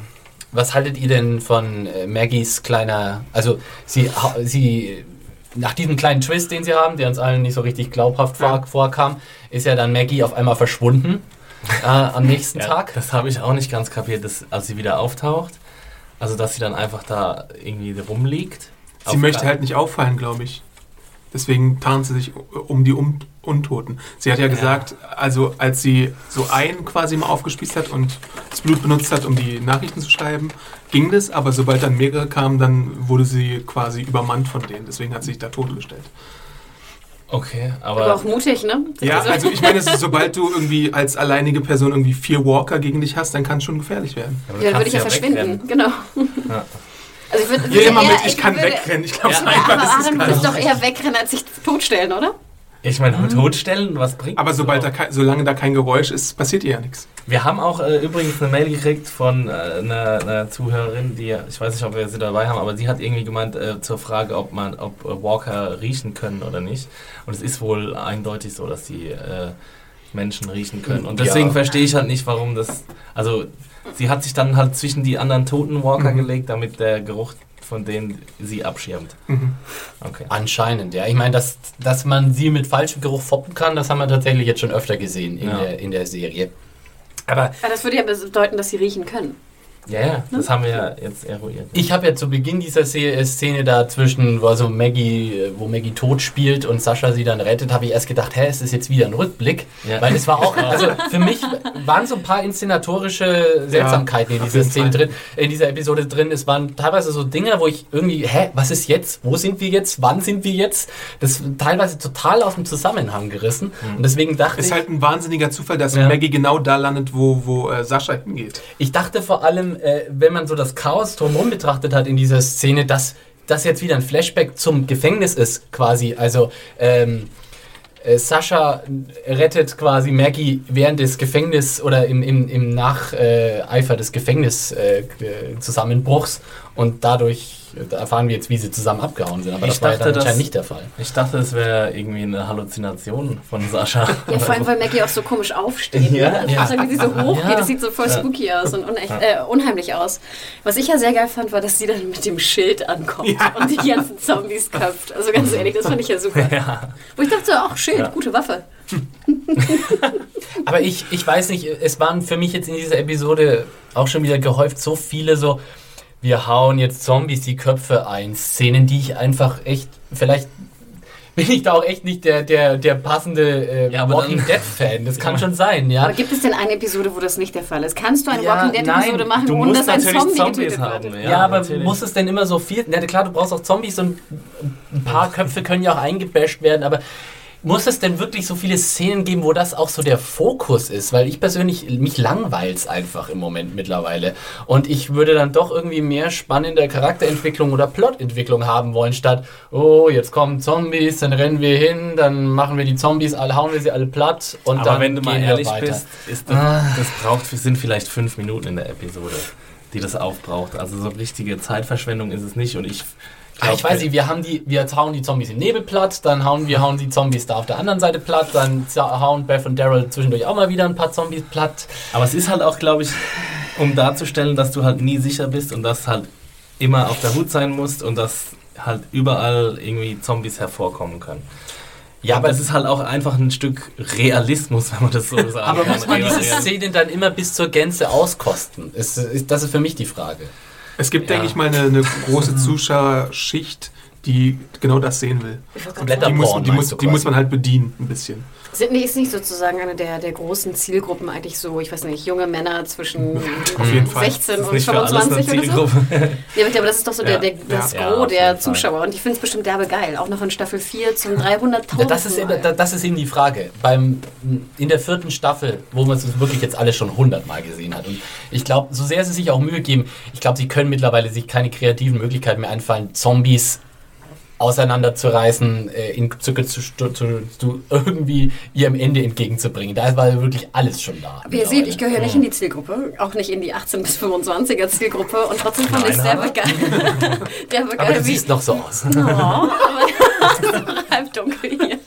Was haltet ihr denn von äh, Maggies kleiner, also sie, ha- sie, nach diesem kleinen Twist, den sie haben, der uns allen nicht so richtig glaubhaft vor, vorkam, ist ja dann Maggie auf einmal verschwunden äh, am nächsten Ja, Tag. Das habe ich auch nicht ganz kapiert, dass, als sie wieder auftaucht. Also, dass sie dann einfach da irgendwie rumliegt. Sie möchte halt nicht auffallen, glaube ich. Deswegen tarnt sie sich um die um Untoten. Sie hat ja gesagt, also als sie so einen quasi mal aufgespießt hat und das Blut benutzt hat, um die Nachrichten zu schreiben, ging das, aber sobald dann mehrere kamen, dann wurde sie quasi übermannt von denen. Deswegen hat sie sich da totgestellt. Okay, Aber aber. auch mutig, ne? Ja, also ich meine, ist, sobald du irgendwie als alleinige Person irgendwie vier Walker gegen dich hast, dann kann es schon gefährlich werden. Ja, dann würde ich ja wegrennen. verschwinden. Genau. Ja. Also ich würde mal eher- mit, ich kann wegrennen. Ich glaube, Ja, so Ja, einfach aber ist es gar nicht. doch eher wegrennen, als sich totstellen, oder? Ich meine, totstellen, was bringt Aber sobald da kein, solange da kein Geräusch ist, passiert ihr ja nichts. Wir haben auch äh, übrigens eine Mail gekriegt von äh, einer, einer Zuhörerin, die, ich weiß nicht, ob wir sie dabei haben, aber sie hat irgendwie gemeint äh, zur Frage, ob man, ob äh, Walker riechen können oder nicht. Und es ist wohl eindeutig so, dass die äh, Menschen riechen können. Und deswegen Ja. verstehe ich halt nicht, warum das. Also sie hat sich dann halt zwischen die anderen toten Walker Mhm. gelegt, damit der Geruch von denen sie abschirmt. Mhm. Okay. Anscheinend, ja. Ich meine, dass, dass man sie mit falschem Geruch foppen kann, das haben wir tatsächlich jetzt schon öfter gesehen in, Ja. der, in der Serie. Aber Ja, das würde ja bedeuten, dass sie riechen können. Ja, ja, das haben wir ja jetzt eruiert. Ich habe ja zu Beginn dieser Se- Szene da zwischen, wo also Maggie, äh, wo Maggie tot spielt und Sascha sie dann rettet, habe ich erst gedacht, hä, ist das jetzt wieder ein Rückblick? Ja. Weil es war auch, also für mich waren so ein paar inszenatorische Seltsamkeiten in auf dieser Szene drin, in dieser Episode drin. Es waren teilweise so Dinge, wo ich irgendwie, hä, was ist jetzt? Wo sind wir jetzt? Wann sind wir jetzt? Das teilweise total aus dem Zusammenhang gerissen. Und deswegen dachte Ist ich, halt ein wahnsinniger Zufall, dass Ja. Maggie genau da landet, wo, wo äh, Sascha hingeht. Ich dachte vor allem, äh, wenn man so das Chaos drumherum betrachtet hat in dieser Szene, dass das jetzt wieder ein Flashback zum Gefängnis ist, quasi. Also ähm, äh, Sascha rettet quasi Maggie während des Gefängnis oder im, im, im Nacheifer äh, Eifer des Gefängniszusammenbruchs und dadurch erfahren wir jetzt, wie sie zusammen abgehauen sind. Aber Ich das war ja dachte, dann anscheinend nicht der Fall. Ich dachte, es wäre irgendwie eine Halluzination von Sascha. Ja, vor allem, weil Maggie auch so komisch aufsteht. Ja, ne? ja. Also, wie sie so hochgeht, Ja. das sieht so voll Ja. spooky aus und unecht, äh, unheimlich aus. Was ich ja sehr geil fand, war, dass sie dann mit dem Schild ankommt Ja. und die ganzen Zombies köpft. Also ganz ehrlich, das fand ich ja super. ja. Wo ich dachte, so, ach, Schild, Ja. gute Waffe. Aber ich, ich weiß nicht, es waren für mich jetzt in dieser Episode auch schon wieder gehäuft so viele so, wir hauen jetzt Zombies die Köpfe ein, Szenen, die ich einfach echt, vielleicht bin ich da auch echt nicht der, der, der passende äh, Ja, aber Walking Dead Fan. Das kann schon sein, ja. Aber gibt es denn eine Episode, wo das nicht der Fall ist? Kannst du eine Ja, Walking Dead Episode nein, machen, du ohne musst dass ein Zombie Zombies getötet haben, wird? ja. Ja, aber natürlich. muss es denn immer so viel? Na klar, du brauchst auch Zombies und ein paar Köpfe können ja auch eingebasht werden, aber muss es denn wirklich so viele Szenen geben, wo das auch so der Fokus ist? Weil ich persönlich, mich langweilt's einfach im Moment mittlerweile. Und ich würde dann doch irgendwie mehr spannende Charakterentwicklung oder Plotentwicklung haben wollen, statt, oh, jetzt kommen Zombies, dann rennen wir hin, dann machen wir die Zombies alle, hauen wir sie alle platt und Aber dann wenn du mal ehrlich bist, ist das, das braucht, sind vielleicht fünf Minuten in der Episode, die das aufbraucht. Also so richtige Zeitverschwendung ist es nicht. Und ich, Ah, ich weiß nicht, wir haben die, wir hauen die Zombies im Nebel platt, dann hauen wir hauen die Zombies da auf der anderen Seite platt, dann hauen Beth und Daryl zwischendurch auch mal wieder ein paar Zombies platt. Aber es ist halt auch, glaube ich, um darzustellen, dass du halt nie sicher bist und dass halt immer auf der Hut sein musst und dass halt überall irgendwie Zombies hervorkommen können. Ja, aber es ist halt auch einfach ein Stück Realismus, wenn man das so sagen Aber kann. muss man diese Szenen dann immer bis zur Gänze auskosten? Ist, ist, das ist für mich die Frage. Es gibt, Ja. denke ich mal, eine, eine große Zuschauerschicht, die genau das sehen will. Kompletter Die muss, die muss, die muss man halt bedienen, ein bisschen. Sind, ist nicht sozusagen eine der, der großen Zielgruppen eigentlich so, ich weiß nicht, junge Männer zwischen Auf jeden Fall. 16 Das ist und nicht für alles eine 25 oder so? Zielgruppe. Ja, aber das ist doch so der, Ja. der, das Ja, Gros der. Zuschauer. Und ich finde es bestimmt derbe geil. Auch noch in Staffel 4 zum 300.000. Ja, das, ist eben, da- das ist eben die Frage. Beim, in der vierten Staffel, wo man es wirklich jetzt alle schon hundertmal gesehen hat. Und ich glaube, so sehr sie sich auch Mühe geben, ich glaube, sie können mittlerweile sich keine kreativen Möglichkeiten mehr einfallen, Zombies auseinanderzureißen, äh, in Zücke zu, zu, zu, zu irgendwie ihrem Ende entgegenzubringen. Da war wirklich alles schon da. Aber ihr seht, ich gehöre nicht in die Zielgruppe, auch nicht in die 18- bis 25er Zielgruppe und trotzdem fand ich es derbe geil. derbe Aber du siehst noch so aus. Oh, aber es ist noch halb dunkel hier.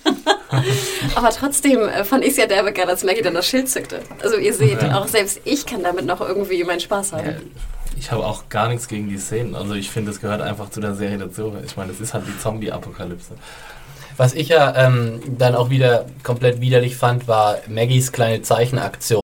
Aber trotzdem äh, fand ich es ja derbe geil, als Maggie dann das Schild zückte. Also ihr seht, auch selbst ich kann damit noch irgendwie meinen Spaß haben. Ich habe auch gar nichts gegen die Szenen. Also ich finde, es gehört einfach zu der Serie dazu. Ich meine, es ist halt die Zombie-Apokalypse. Was ich ja ähm, dann auch wieder komplett widerlich fand, war Maggies kleine Zeichenaktion.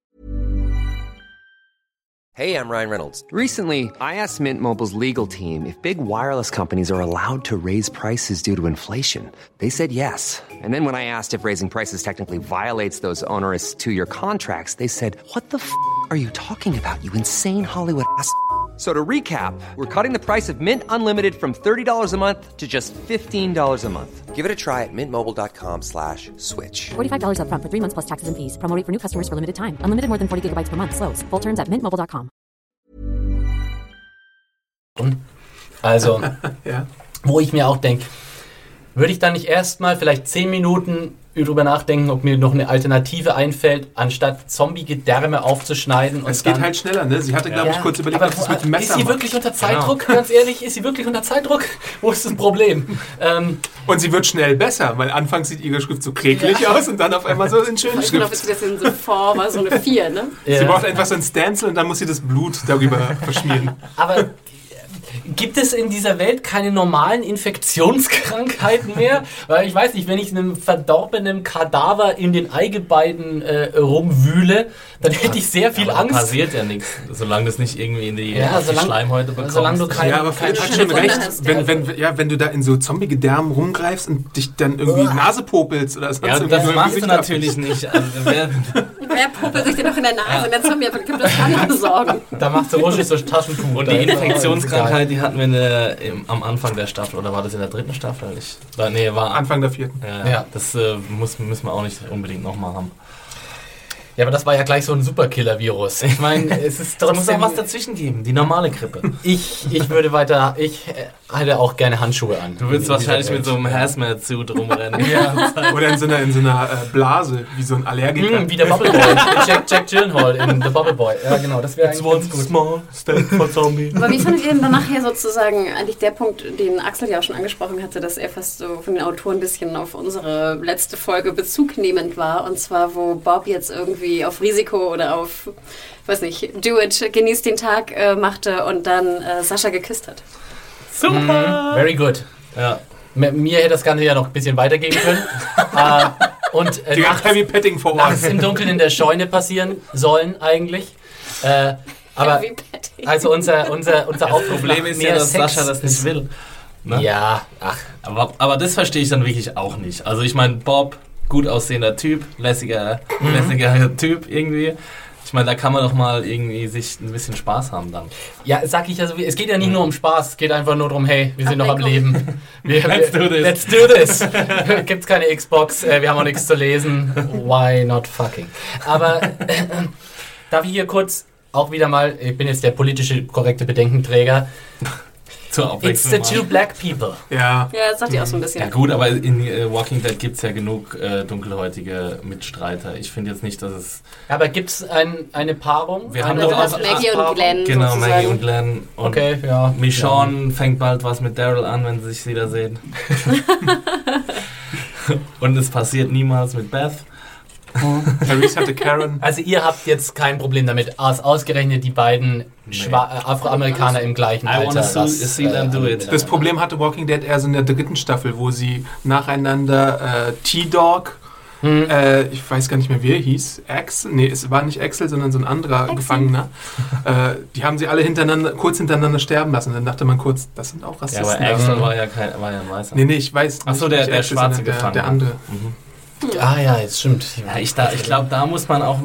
Hey, I'm Ryan Reynolds. Recently, I asked Mint Mobile's legal team if big wireless companies are allowed to raise prices due to inflation. They said yes. And then when I asked if raising prices technically violates those onerous two year contracts, they said, What the f are you talking about, you insane Hollywood ass? F- So to recap, we're cutting the price of Mint Unlimited from $30 a month to just $15 a month. Give it a try at mintmobile.com slash switch. $45 upfront for three months plus taxes and fees. Promo for new customers for limited time. Unlimited more than 40 gigabytes per month. Slows. Full terms at mintmobile.com. Also, Ja. wo ich mir auch denke, würde ich dann nicht erstmal vielleicht 10 Minuten drüber nachdenken, ob mir noch eine Alternative einfällt, anstatt Zombie-Gedärme aufzuschneiden und Es geht dann halt schneller, ne? Sie hatte, glaube ich, Ja, kurz überlegt, ob sie es mit dem Messer Ist sie macht. wirklich unter Zeitdruck? Ganz ehrlich, ist sie wirklich unter Zeitdruck? Wo ist das Problem? ähm, Und sie wird schnell besser, weil anfangs sieht ihre Schrift so kräglich aus und dann auf einmal so in schönen Ich bin auf Schrift. jetzt in so Form, also eine 4, ne? Sie ja. braucht einfach so ein Stencil und dann muss sie das Blut darüber verschmieren. Aber gibt es in dieser Welt keine normalen Infektionskrankheiten mehr? Weil ich weiß nicht, wenn ich einem verdorbenen Kadaver in den Eigebeiden äh, rumwühle, dann hätte ich sehr viel Aber Angst. passiert ja nichts, solange das nicht irgendwie in die, Ja, auf die solange- Schleimhäute bekommst. solange du kein- Ja, aber keine schon recht, hast, wenn, ja. wenn, ja, wenn du da in so Zombie-Gedärmen rumgreifst und dich dann irgendwie Nase popelst oder sonst ja, das im machst du natürlich nicht. Also, wer, Wer popelt sich denn noch in der Nase? Der Zombie kann das gar nicht besorgen. Da macht so ruhig so Taschentuch. und die Infektionskrankheit, die hatten wir in der, im, am Anfang der Staffel, oder war das in der dritten Staffel? Ich, war, nee, war Anfang der vierten. Ja, Ja. Das äh, muss, müssen wir auch nicht unbedingt nochmal haben. Ja, aber das war ja gleich so ein Superkiller-Virus. Ich meine, es ist Da muss auch trotzdem... was dazwischen geben, die normale Grippe. Ich, ich würde weiter... Ich äh, hätte auch gerne Handschuhe an. Du willst wahrscheinlich mit so einem Hazmat-Suit rumrennen. Oder in so einer, in so einer äh, Blase, wie so ein Allergiker. Hm, wie der Bubble Boy. Jack, Jack Gyllenhaal in The Bubble Boy. Ja, genau. Das wäre eigentlich ganz gut. small step for zombie. Aber wie fandet ihr denn dann nachher sozusagen eigentlich der Punkt, den Axel ja auch schon angesprochen hatte, dass er fast so von den Autoren ein bisschen auf unsere letzte Folge Bezug nehmend war? Und zwar, wo Bob jetzt irgendwie auf Risiko oder auf, weiß nicht, do it, genießt den Tag äh, machte und dann äh, Sascha geküsst hat. Super! Very good. Ja. M- Mir hätte das Ganze ja noch ein bisschen weitergehen können. äh, und äh, nachts, Heavy Petting vor nachts im Dunkeln in der Scheune passieren sollen eigentlich. Äh, aber Heavy Petting. also unser, unser, unser Das Aufruf Problem ist ja, dass Sex Sascha das nicht will. Ne? Ja, ach, Aber, aber das verstehe ich dann wirklich auch nicht. Also ich meine, Bob, gut aussehender Typ, lässiger, lässiger Typ irgendwie. Ich meine, da kann man doch mal irgendwie sich ein bisschen Spaß haben dann. Ja, sag ich also, es geht ja nicht nur um Spaß, es geht einfach nur darum, hey, wir sind noch am. Leben. Wir, Let's do this. Let's do this. Gibt's keine Xbox, äh, wir haben auch nichts zu lesen. Why not fucking? Aber äh, darf ich hier kurz auch wieder mal, ich bin jetzt der politische korrekte Bedenkenträger. Zur It's the Abwechslung. two black people. Ja, Ja, das sagt ihr auch so ein bisschen. Ja gut, aber in äh, Walking Dead gibt es ja genug äh, dunkelhäutige Mitstreiter. Ich finde jetzt nicht, dass es... Aber gibt's ein, eine Paarung? Wir haben doch auch- Maggie und? Glenn Genau, sozusagen. Maggie und Glenn. Und Okay, ja. Michonne fängt bald was mit Daryl an, wenn sie sich wiedersehen. und es passiert niemals mit Beth. Therese hatte Karen. Also ihr habt jetzt kein Problem damit, aus, ausgerechnet die beiden Schwa äh, Afroamerikaner im gleichen I Alter. see- das, see them do it. Das Problem hatte Walking Dead eher so in der dritten Staffel, wo sie nacheinander äh, T-Dog, Hm. äh, ich weiß gar nicht mehr, wie er hieß, Axel, nee, es war nicht Axel, sondern so ein anderer Gefangener. Äh, die haben sie alle hintereinander, kurz hintereinander sterben lassen. Dann dachte man kurz, das sind auch Ja, Rassisten. aber Axel war ja, kein, war ja ein Weißer. Nee, nee, ich weiß Ach so, nicht, der- der Axel, schwarze der, Gefangene. der andere. Ah ja, jetzt stimmt. Ja, ich, da, ich glaube, da muss man auch,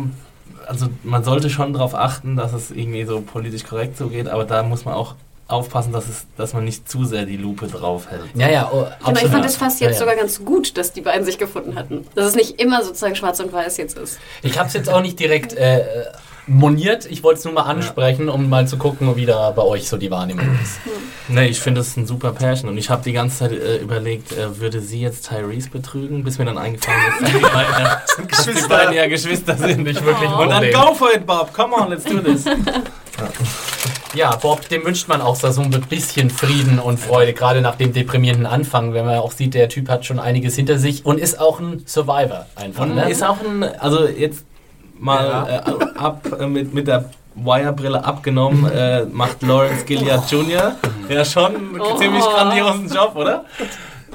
also man sollte schon darauf achten, dass es irgendwie so politisch korrekt so geht, aber da muss man auch aufpassen, dass, es, dass man nicht zu sehr die Lupe drauf hält. Ja, ja, oh, Genau, ich absolut. fand es fast Ja, jetzt ja. sogar ganz gut, dass die beiden sich gefunden hatten. Dass es nicht immer sozusagen schwarz und weiß jetzt ist. Ich habe es jetzt auch nicht direkt äh, moniert. Ich wollte es nur mal ansprechen, um mal zu gucken, wie da bei euch so die Wahrnehmung ist. Nee, ich finde das ist ein super Pärchen und ich habe die ganze Zeit äh, überlegt, äh, würde sie jetzt Tyrese betrügen, bis mir dann eingefallen ist, dass die beiden, ja, dass die beiden ja Geschwister sind. Nicht wirklich Oh. Und dann go for it, Bob, come on, let's do this. Ja, Bob, dem wünscht man auch so ein bisschen Frieden und Freude, gerade nach dem deprimierenden Anfang, wenn man auch sieht, der Typ hat schon einiges hinter sich und ist auch ein Survivor einfach. Und Ne? ist auch ein, also jetzt mal äh, ab äh, mit, mit der Wire-Brille abgenommen, äh, macht Lawrence Gilliard Jr. ja schon einen Oh. ziemlich grandiosen Job, oder?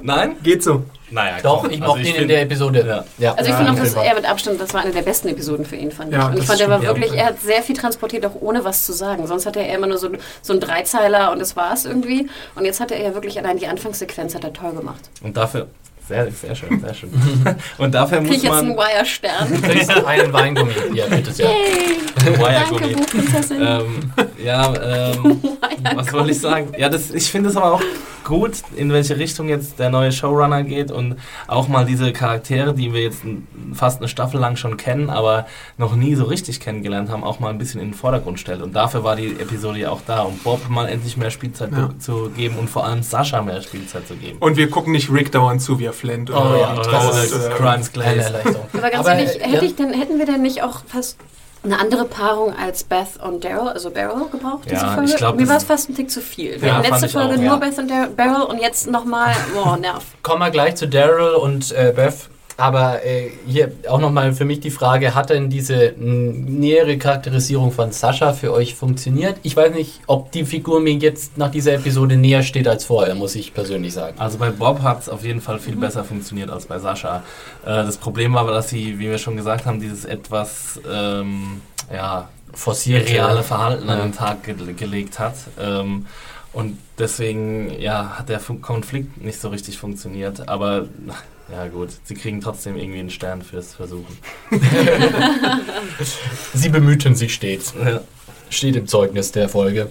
Nein? Geht so. Naja, Doch, komm, ich also mochte ihn in der Episode. Ja. Ja. Also ich Ja, finde auch, dass er mit Abstand, das war eine der besten Episoden für ihn, fand Ja, ich. Und ich das fand, er war ja. wirklich, er hat sehr viel transportiert, auch ohne was zu sagen. Sonst hatte er immer nur so, so einen Dreizeiler und das war's irgendwie. Und jetzt hatte er ja wirklich allein die Anfangssequenz hat er toll gemacht. Und dafür, sehr, sehr schön, sehr schön. Und dafür Krieg muss ich jetzt einen man Wire-Stern. Du kriegst einen Weingummi. Ja, bitte sehr. Yay! Danke, Wire-Gummi. Ähm, ja, ähm, was soll ich sagen? Ja, das, ich finde es aber auch gut, in welche Richtung jetzt der neue Showrunner geht und auch mal diese Charaktere, die wir jetzt fast eine Staffel lang schon kennen, aber noch nie so richtig kennengelernt haben, auch mal ein bisschen in den Vordergrund stellt. Und dafür war die Episode ja auch da, um Bob mal endlich mehr Spielzeit Ja. zu geben und vor allem Sascha mehr Spielzeit zu geben. Und wir gucken nicht Rick dauernd zu, wie er flennt. Oh ja, und das traut, ist äh, Glaze. Aber ganz Aber, ehrlich, äh, hätte ja. ich denn, hätten wir denn nicht auch fast eine andere Paarung als Beth und Daryl, also Beryl, gebraucht, diese Ja, Folge? ich glaub, Mir das war es fast ein Tick zu viel. Wir Ja, hatten letzte Folge auch, nur ja. Beth und Dar- Beryl und jetzt nochmal, boah, Nerv. Kommen wir gleich zu Daryl und äh, Beth. Aber äh, hier auch nochmal für mich die Frage, hat denn diese nähere Charakterisierung von Sascha für euch funktioniert? Ich weiß nicht, ob die Figur mir jetzt nach dieser Episode näher steht als vorher, muss ich persönlich sagen. Also bei Bob hat es auf jeden Fall viel besser funktioniert als bei Sascha. Äh, das Problem war aber, dass sie, wie wir schon gesagt haben, dieses etwas ähm, ja, Forciert reale Verhalten an Ja. den Tag ge gelegt hat. Ähm, und deswegen ja, hat der Fun Konflikt nicht so richtig funktioniert. Aber ja gut, sie kriegen trotzdem irgendwie einen Stern fürs Versuchen. Sie bemühten sich stets. Ja. Steht im Zeugnis der Folge.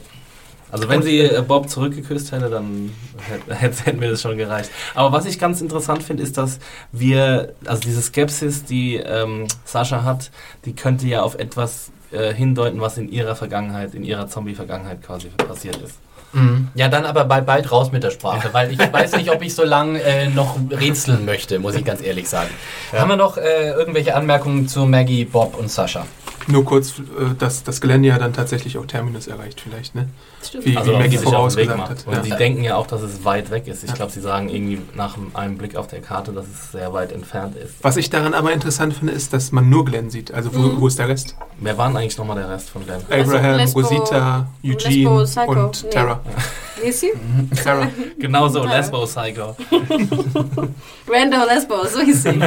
Also wenn sie äh, Bob zurückgeküsst hätte, dann hätte, hätte hätte mir das schon gereicht. Aber was ich ganz interessant finde, ist, dass wir, also diese Skepsis, die ähm, Sascha hat, die könnte ja auf etwas äh, hindeuten, was in ihrer Vergangenheit, in ihrer Zombie-Vergangenheit quasi passiert ist. Mhm. Ja, dann aber bald, bald raus mit der Sprache, weil ich weiß nicht, ob ich so lange äh, noch rätseln möchte, muss ich ganz ehrlich sagen. Haben wir noch äh, irgendwelche Anmerkungen zu Maggie, Bob und Sascha? Nur kurz, äh, dass das Gelände ja dann tatsächlich auch Terminus erreicht, vielleicht, ne? Stimmt. Wie, Also wie Maggie sie sich auf den Weg vorausgesagt macht. hat. Und Ja. sie denken ja auch, dass es weit weg ist. Ich glaube, sie sagen irgendwie nach einem Blick auf der Karte, dass es sehr weit entfernt ist. Was ich daran aber interessant finde, ist, dass man nur Glenn sieht. Also wo, Mhm. wo ist der Rest? Wer waren eigentlich nochmal der Rest von Glenn? Abraham, Lesbo- Rosita, Lesbo, Eugene Psycho. und Nee. Tara. Wie ist sie? Tara. Genau so, Ja. Lesbo Psycho. Rando Lesbo, so hieß sie.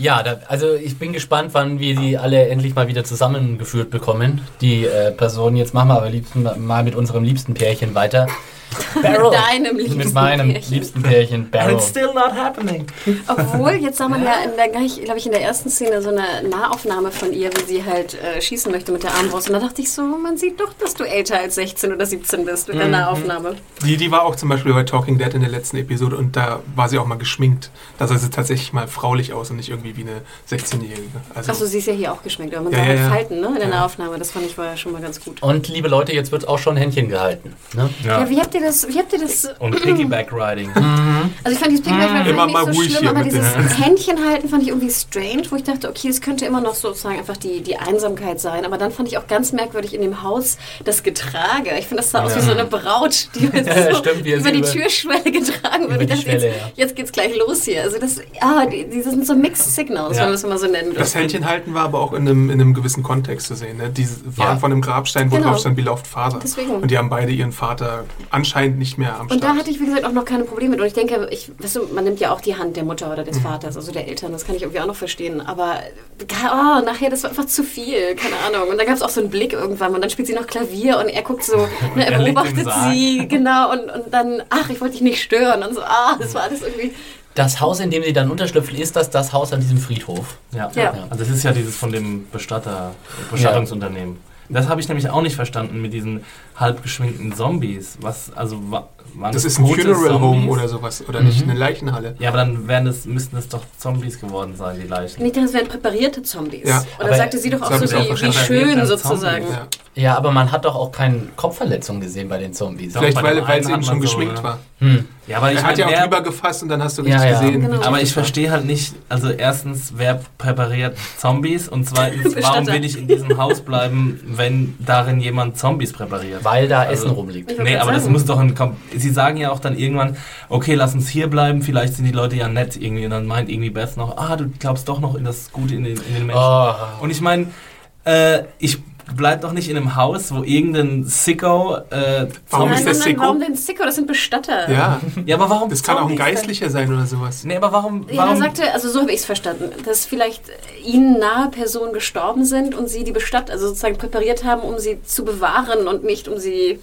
Ja, da, also ich bin gespannt, wann wir die alle endlich mal wieder zusammengeführt bekommen. Die äh, Personen, jetzt machen wir aber liebsten, mal mit unserem liebsten Pärchen weiter. Barrel. deinem liebsten Mit meinem Pärchen. liebsten Pärchen, And Barrel. it's still not happening. Obwohl, jetzt sah man ja, in der, glaube ich, in der ersten Szene so eine Nahaufnahme von ihr, wie sie halt äh, schießen möchte mit der Armbrust. Und da dachte ich so, man sieht doch, dass du älter als 16 oder 17 bist mit der Mhm. Nahaufnahme. Die, die war auch zum Beispiel bei Talking Dead in der letzten Episode und da war sie auch mal geschminkt. Da sah sie tatsächlich mal fraulich aus und nicht irgendwie wie eine 16-Jährige. Also, Achso, sie ist ja hier auch geschminkt, aber man Ja, sah ja, halt ja. Falten ne, in der Ja. Nahaufnahme. Das fand ich vorher schon mal ganz gut. Und liebe Leute, jetzt wird auch schon Händchen gehalten. Ne? Ja, Ja. wie habt ihr das, wie habt ihr das Und Piggyback Riding. Also ich fand dieses Pigback Mhm. Immer nicht mal so schlimm, aber dieses Händchen halten fand ich irgendwie strange, wo ich dachte, okay, es könnte immer noch sozusagen einfach die, die Einsamkeit sein. Aber dann fand ich auch ganz merkwürdig in dem Haus das Getrage. Ich finde, das sah aus wie so eine Braut, die jetzt Ja, so stimmt, wie er über sie die über- Türschwelle getragen wird. über Ich die dachte, Schwelle, jetzt, ja. jetzt geht's gleich los hier. Also das, ah, die, die sind so Mixed Signals, Ja. wenn wir es mal so nennen. das Händchen halten war aber auch in einem, in einem gewissen Kontext zu sehen. Ne? Die waren Ja. von einem Grabstein, wo Genau. drauf stand Beloved Father. Deswegen. Und die haben beide ihren Vater anscheinend nicht mehr am Und Start. da hatte ich, wie gesagt, auch noch keine Probleme mit. Und ich denke, ich, weißt du, man nimmt ja auch die Hand der Mutter oder des Mhm. Vaters, also der Eltern. Das kann ich irgendwie auch noch verstehen. Aber oh, nachher, das war einfach zu viel. Keine Ahnung. Und dann gab es auch so einen Blick irgendwann. Und dann spielt sie noch Klavier und er guckt so, ne, er Er beobachtet sie. Genau. Und, und dann, ach, ich wollte dich nicht stören. Und so, ah, das war alles irgendwie. Das Haus, in dem sie dann unterschlüpfen, ist das das Haus an diesem Friedhof? Ja. Ja. Also das ist ja dieses von dem Bestatter, Bestattungsunternehmen. Das habe ich nämlich auch nicht verstanden mit diesen halb geschminkten Zombies. Was, also wa- waren das ist ein Funeral Home Zombies? oder sowas. Oder Mhm. nicht eine Leichenhalle. Ja, aber dann wären das, müssten es doch Zombies geworden sein, die Leichen. Nicht, das wären präparierte Zombies. Ja. Und Aber dann sagte sie doch auch so, ich auch wie, wie schön sozusagen. Ja. Ja, aber man hat doch auch keine Kopfverletzung gesehen bei den Zombies. Vielleicht, weil, weil hat eben schon so, geschminkt ne? war. Hm. Ja, aber ich Er hat ja auch wer- drüber gefasst und dann hast du Ja, richtig ja. gesehen. Genau. Aber ich das verstehe halt nicht, also erstens, wer präpariert Zombies und zweitens, warum will ich in diesem Haus bleiben, wenn darin jemand Zombies präpariert? Weil da Also- Essen rumliegt. Ich Nee, aber das sagen. muss doch ein. Kom Sie sagen ja auch dann irgendwann, okay, lass uns hier bleiben, vielleicht sind die Leute ja nett irgendwie. Und dann meint irgendwie Beth noch, ah, du glaubst doch noch in das Gute in den, in den Menschen. Oh. Und ich meine, äh, ich bleib doch nicht in einem Haus, wo irgendein Sicko äh, Warum ist das nein, Sicko? warum denn Sicko? Das sind Bestatter. Ja, Ja, aber warum? das kann auch ein? Geistlicher sein oder sowas. Nee, aber warum? Ja, er warum sagte, also so habe ich es verstanden, dass vielleicht ihnen nahe Personen gestorben sind und sie die Bestatt, also sozusagen präpariert haben, um sie zu bewahren und nicht um sie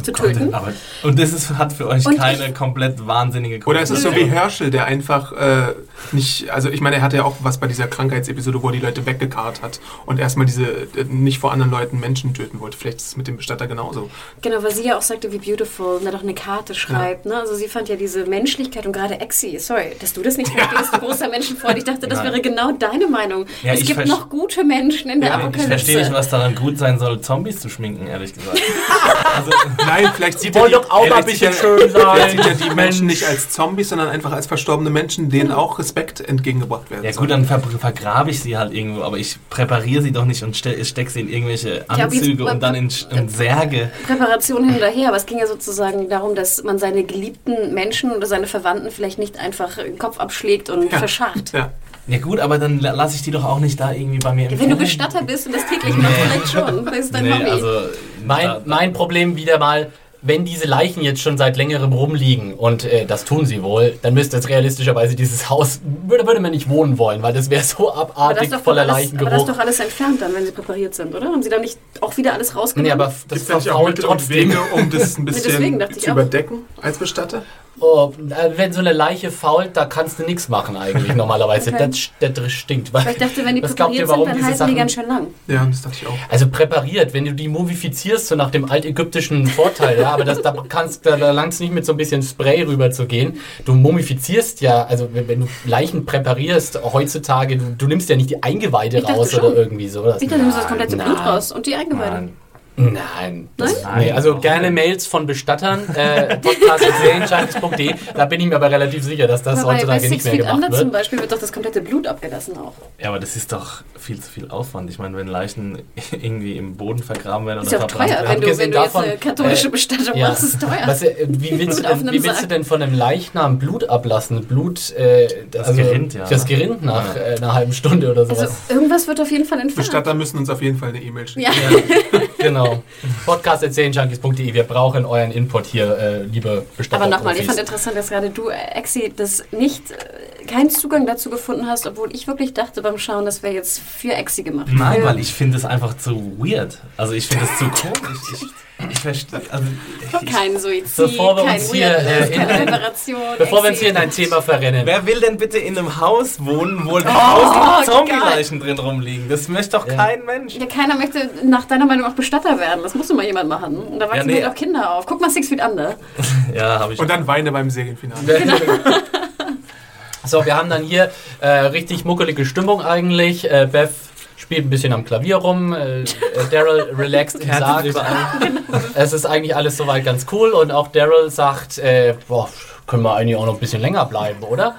zu Gott, töten. aber, und das ist, hat für euch Und keine ich- komplett wahnsinnige Oder ist es so wie. Herschel, der einfach äh, nicht, also ich meine, er hatte ja auch was bei dieser Krankheitsepisode, wo er die Leute weggekarrt hat und erstmal diese äh, nicht vor anderen Leuten Menschen töten wollte. Vielleicht ist es mit dem Bestatter genauso. Genau, weil sie ja auch sagte, wie beautiful, und er doch eine Karte schreibt. Ne? Also sie fand ja diese Menschlichkeit und gerade Exi, sorry, dass du das nicht verstehst, du großer Menschenfreund. Ich dachte, das Nein. wäre genau deine Meinung. Ja, es gibt noch gute Menschen in der Ja, ich Apokalypse. verstehe nicht, was daran gut sein soll, Zombies zu schminken, ehrlich gesagt. Also, Nein, vielleicht sieht wollen er doch auch mal ein vielleicht bisschen er- schön sein. Vielleicht sieht er die Menschen nicht als Zombies, sondern einfach als verstorbene Menschen, denen auch Respekt entgegengebracht werden Ja soll. gut, dann ver vergrabe ich sie halt irgendwo, aber ich präpariere sie doch nicht und ste stecke sie in irgendwelche Anzüge und dann in, in Särge. Präparation hinterher, aber es ging ja sozusagen darum, dass man seine geliebten Menschen oder seine Verwandten vielleicht nicht einfach den Kopf abschlägt und Ja. verscharrt. Ja. Ja gut, aber dann la- lasse ich die doch auch nicht da irgendwie bei mir im Wenn du. Bestatter bist und das täglich machst, vielleicht schon. Das ist dein Nee, Hobby. also Mein, mein Problem wieder mal, wenn diese Leichen jetzt schon seit längerem rumliegen, und äh, das tun sie wohl, dann müsste jetzt realistischerweise dieses Haus, würde, würde man nicht wohnen wollen, weil das wäre so aber das, abartig ist voller alles, aber das ist doch alles entfernt dann, wenn sie präpariert sind, oder? Haben sie dann nicht auch wieder alles rausgenommen? Nee, aber das es nicht auch Mittel und. Wege, um das ein deswegen bisschen zu überdecken als Bestatter? Oh, äh, wenn so eine Leiche fault, da kannst du nichts machen eigentlich normalerweise. Okay. Das, das stinkt. Weil ich dachte, wenn die präpariert ihr, sind, warum dann diese halten die Sachen- ganz schön lang. Ja, das dachte ich auch. Also präpariert, wenn du die mumifizierst, so nach dem altägyptischen Vorteil, ja, aber das, da kannst da, da langst nicht mit so ein bisschen Spray rüber zu gehen. Du mumifizierst ja, also wenn, wenn du Leichen präparierst heutzutage, du, du nimmst ja nicht die Eingeweide Ich raus schon. oder irgendwie sowas. Ich dachte, du nimmst das komplette Blut raus und die Eingeweide. Nein. Nein. Das, Nein? Nee, also gerne Mails von Bestattern, äh, da bin ich mir aber relativ sicher, dass das Aber bei heutzutage nicht mehr Feet gemacht Under zum wird. Beispiel wird doch das komplette Blut abgelassen auch. Ja, aber das ist doch viel zu viel Aufwand. Ich meine, wenn Leichen irgendwie im Boden vergraben werden oder Ist ja auch verbrannt teuer, werden. wenn du, wenn du jetzt davon, eine katholische äh, Bestattung Ja. machst, ist es teuer. Was, äh, wie willst, du denn, wie willst du denn von einem Leichnam Blut ablassen? Blut, äh, Das gerinnt, ja. Das gerinnt nach äh, einer halben Stunde oder sowas. also irgendwas wird auf jeden Fall entfernt. Bestatter müssen uns auf jeden Fall eine E-Mail schicken. Ja. genau. Podcast.serienjunkies.de, wir brauchen euren Input hier, äh, liebe Bestatter. Aber nochmal, ich fand interessant, dass gerade du, äh, Exi, das nicht äh, keinen Zugang dazu gefunden hast, obwohl ich wirklich dachte beim Schauen, das wäre jetzt für Exi gemacht. Nein, weil ich finde es einfach zu weird. Also ich finde es zu komisch. Ich, ich verstehe. Also ich, Kein Suizid, Bevor wir kein uns hier, Weirdness, äh, in keine ein- Reparation. Bevor wir uns hier in ein Thema verrennen. Wer will denn bitte in einem Haus wohnen, wo Oh, tausend Zombie-Leichen drin rumliegen? Das möchte doch Ja. kein Mensch. Ja, keiner möchte nach deiner Meinung auch Bestatter werden. Das muss doch mal jemand machen. Und da wachsen Ja, nee. halt auch Kinder auf. Guck mal Six Feet Under. Ja, habe ich. Und dann weine beim Serienfinale. So, wir haben dann hier äh, richtig muckelige Stimmung eigentlich. Äh, Beth spielt ein bisschen am Klavier rum. Äh, äh, Daryl relaxed im Sarg. Es ist eigentlich alles soweit ganz cool und auch Daryl sagt, äh, boah, können wir eigentlich auch noch ein bisschen länger bleiben, oder?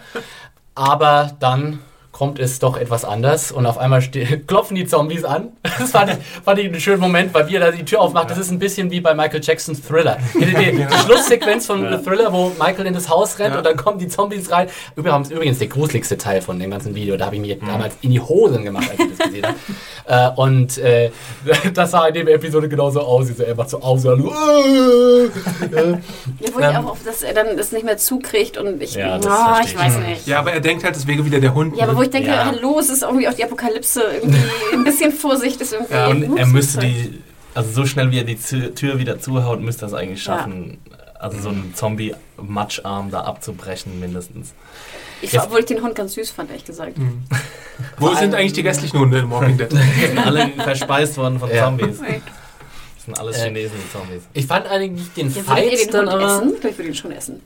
Aber dann kommt es doch etwas anders und auf einmal klopfen die Zombies an. Das fand ich, fand ich einen schönen Moment, weil wie er da die Tür aufmacht, das ist ein bisschen wie bei Michael Jacksons Thriller. Die, die, die Schlusssequenz von Thriller, wo Michael in das Haus rennt Ja. und dann kommen die Zombies rein. Übrigens, übrigens der gruseligste Teil von dem ganzen Video, da habe ich mir damals in die Hosen gemacht, als ich das gesehen habe. Äh, und äh, das sah in der Episode genauso aus, wie so einfach so aus. Ja, wo ich Ähm. auch auf, dass er dann das nicht mehr zukriegt und ich, Ja, Ah, verstehe ich ich. weiß nicht. Ja, aber er denkt halt, es wäre wieder der Hund. Ja, aber wo ich denke, Ja. hallo, es ist irgendwie auch die Apokalypse. Irgendwie ein bisschen Vorsicht ist irgendwie. Ja, und er müsste die, also so schnell wie er die Tür wieder zuhaut, müsste er es eigentlich schaffen, also so einen Zombie-Matscharm da abzubrechen mindestens. Ich, obwohl ich den Hund ganz süß fand, ehrlich gesagt. Mhm. Wo sind eigentlich die restlichen Hunde in Walking Dead? Die sind alle verspeist worden von Ja. Zombies. Das sind alles Äh, Chinesen, die Zombies. Ich fand eigentlich den Ja, Fight den dann Hund aber... essen? Ich würde ihn schon essen.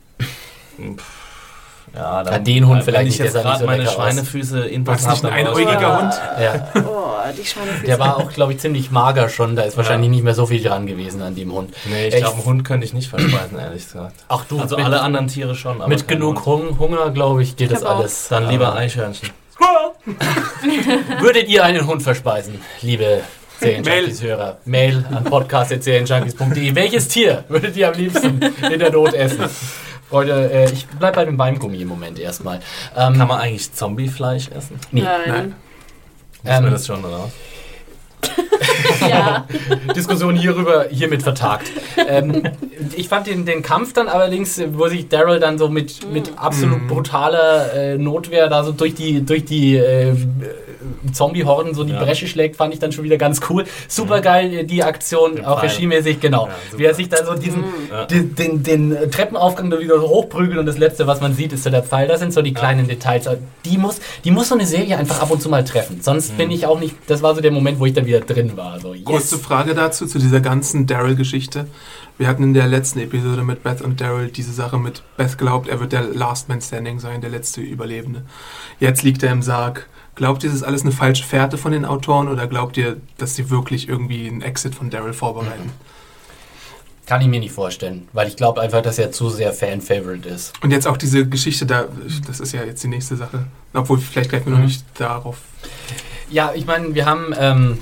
Ja, Ja, den Hund wenn vielleicht ich nicht, jetzt gerade so meine aus. Schweinefüße in War es nicht ein einäugiger Hund? Ja, Oh, die Schweinefüße. der war auch, glaube ich, ziemlich mager schon. Da ist wahrscheinlich nicht mehr so viel dran gewesen an dem Hund. Nee, ich Äh, glaube, einen Hund könnte ich nicht verspeisen, ehrlich gesagt. Ach du, Also alle anderen Tiere schon, aber mit genug Hund. Hung Hunger, glaube ich, geht das hab auch. alles. Dann lieber Eichhörnchen. Würdet ihr einen Hund verspeisen, liebe Serienjunkies-Hörer? Mail an podcast.serienjunkies.de. Welches Tier würdet ihr am liebsten in der Not essen? Freunde, äh, ich bleib bei dem Weingummi im Moment erstmal. Ähm, Kann man eigentlich Zombiefleisch essen? nee. Nein. Nein. Muss Ähm, mir das schon raus? Ja. Diskussion hierüber hiermit vertagt. ähm, ich fand den, den Kampf dann allerdings, wo sich Daryl dann so mit, mit absolut brutaler äh, Notwehr da so durch die, durch die äh, Zombie-Horden so die Ja. Bresche schlägt, fand ich dann schon wieder ganz cool. Super geil, äh, die Aktion, Den auch Pfeil. regiemäßig, genau. Ja. Wie er sich dann so diesen, Ja. den, den, den Treppenaufgang da wieder so hochprügelt und das letzte, was man sieht, ist so der Pfeil. Das sind so die kleinen Details. Die muss, die muss so eine Serie einfach ab und zu mal treffen. Sonst Mhm. bin ich auch nicht, das war so der Moment, wo ich dann wieder drin war. So, yes. Kurze Frage dazu, zu dieser ganzen Daryl-Geschichte. Wir hatten in der letzten Episode mit Beth und Daryl diese Sache mit Beth glaubt, er wird der Last Man Standing sein, der letzte Überlebende. Jetzt liegt er im Sarg. Glaubt ihr, das ist alles eine falsche Fährte von den Autoren oder glaubt ihr, dass sie wirklich irgendwie einen Exit von Daryl vorbereiten? Kann ich mir nicht vorstellen, weil ich glaube einfach, dass er zu sehr Fan-Favorite ist. Und jetzt auch diese Geschichte da, das ist ja jetzt die nächste Sache. Obwohl, vielleicht greifen wir noch Mhm. nicht darauf. Ja, ich meine, wir haben. Ähm,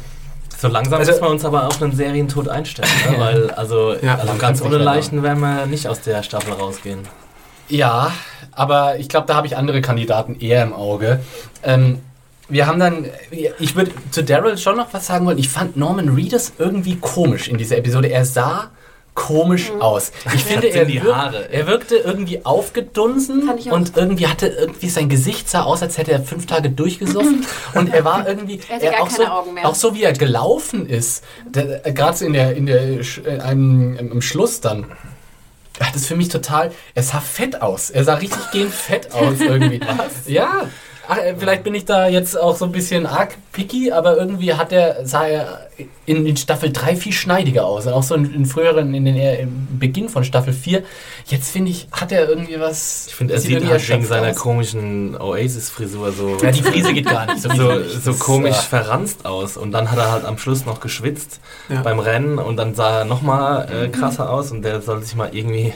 So langsam Also- muss man uns aber auf einen Serientod einstellen, ne? weil also, Ja. also ganz ohne Leichen werden wir nicht aus der Staffel rausgehen. ja, aber ich glaube, da habe ich andere Kandidaten eher im Auge. Ähm, wir haben dann, ich würde zu Daryl schon noch was sagen wollen. Ich fand Norman Reedus irgendwie komisch in dieser Episode. Er sah komisch aus. Ich finde, er, wirk- Haare. er wirkte irgendwie aufgedunsen und irgendwie hatte irgendwie sein Gesicht sah aus, als hätte er fünf Tage durchgesoffen und er war irgendwie Er gar auch so, auch so wie er gelaufen ist, äh, gerade so in der in der äh, einem, im, im Schluss dann. Hat es für mich total. Er sah fett aus. Er sah richtig gehend fett aus irgendwie. Was? Ja. Ach, äh, vielleicht bin ich da jetzt auch so ein bisschen arg picky, aber irgendwie hat er, sah er in, in Staffel 3 viel schneidiger aus. Und auch so in, in früheren, in den im Beginn von Staffel 4. Jetzt finde ich, hat er irgendwie was. Ich finde, er sieht halt wegen seiner aus. komischen Oasis-Frisur so, Ja, die Frise geht gar nicht. so, so Das, komisch äh, verranzt aus. Und dann hat er halt am Schluss noch geschwitzt Ja. beim Rennen und dann sah er nochmal äh, krasser aus und der soll sich mal irgendwie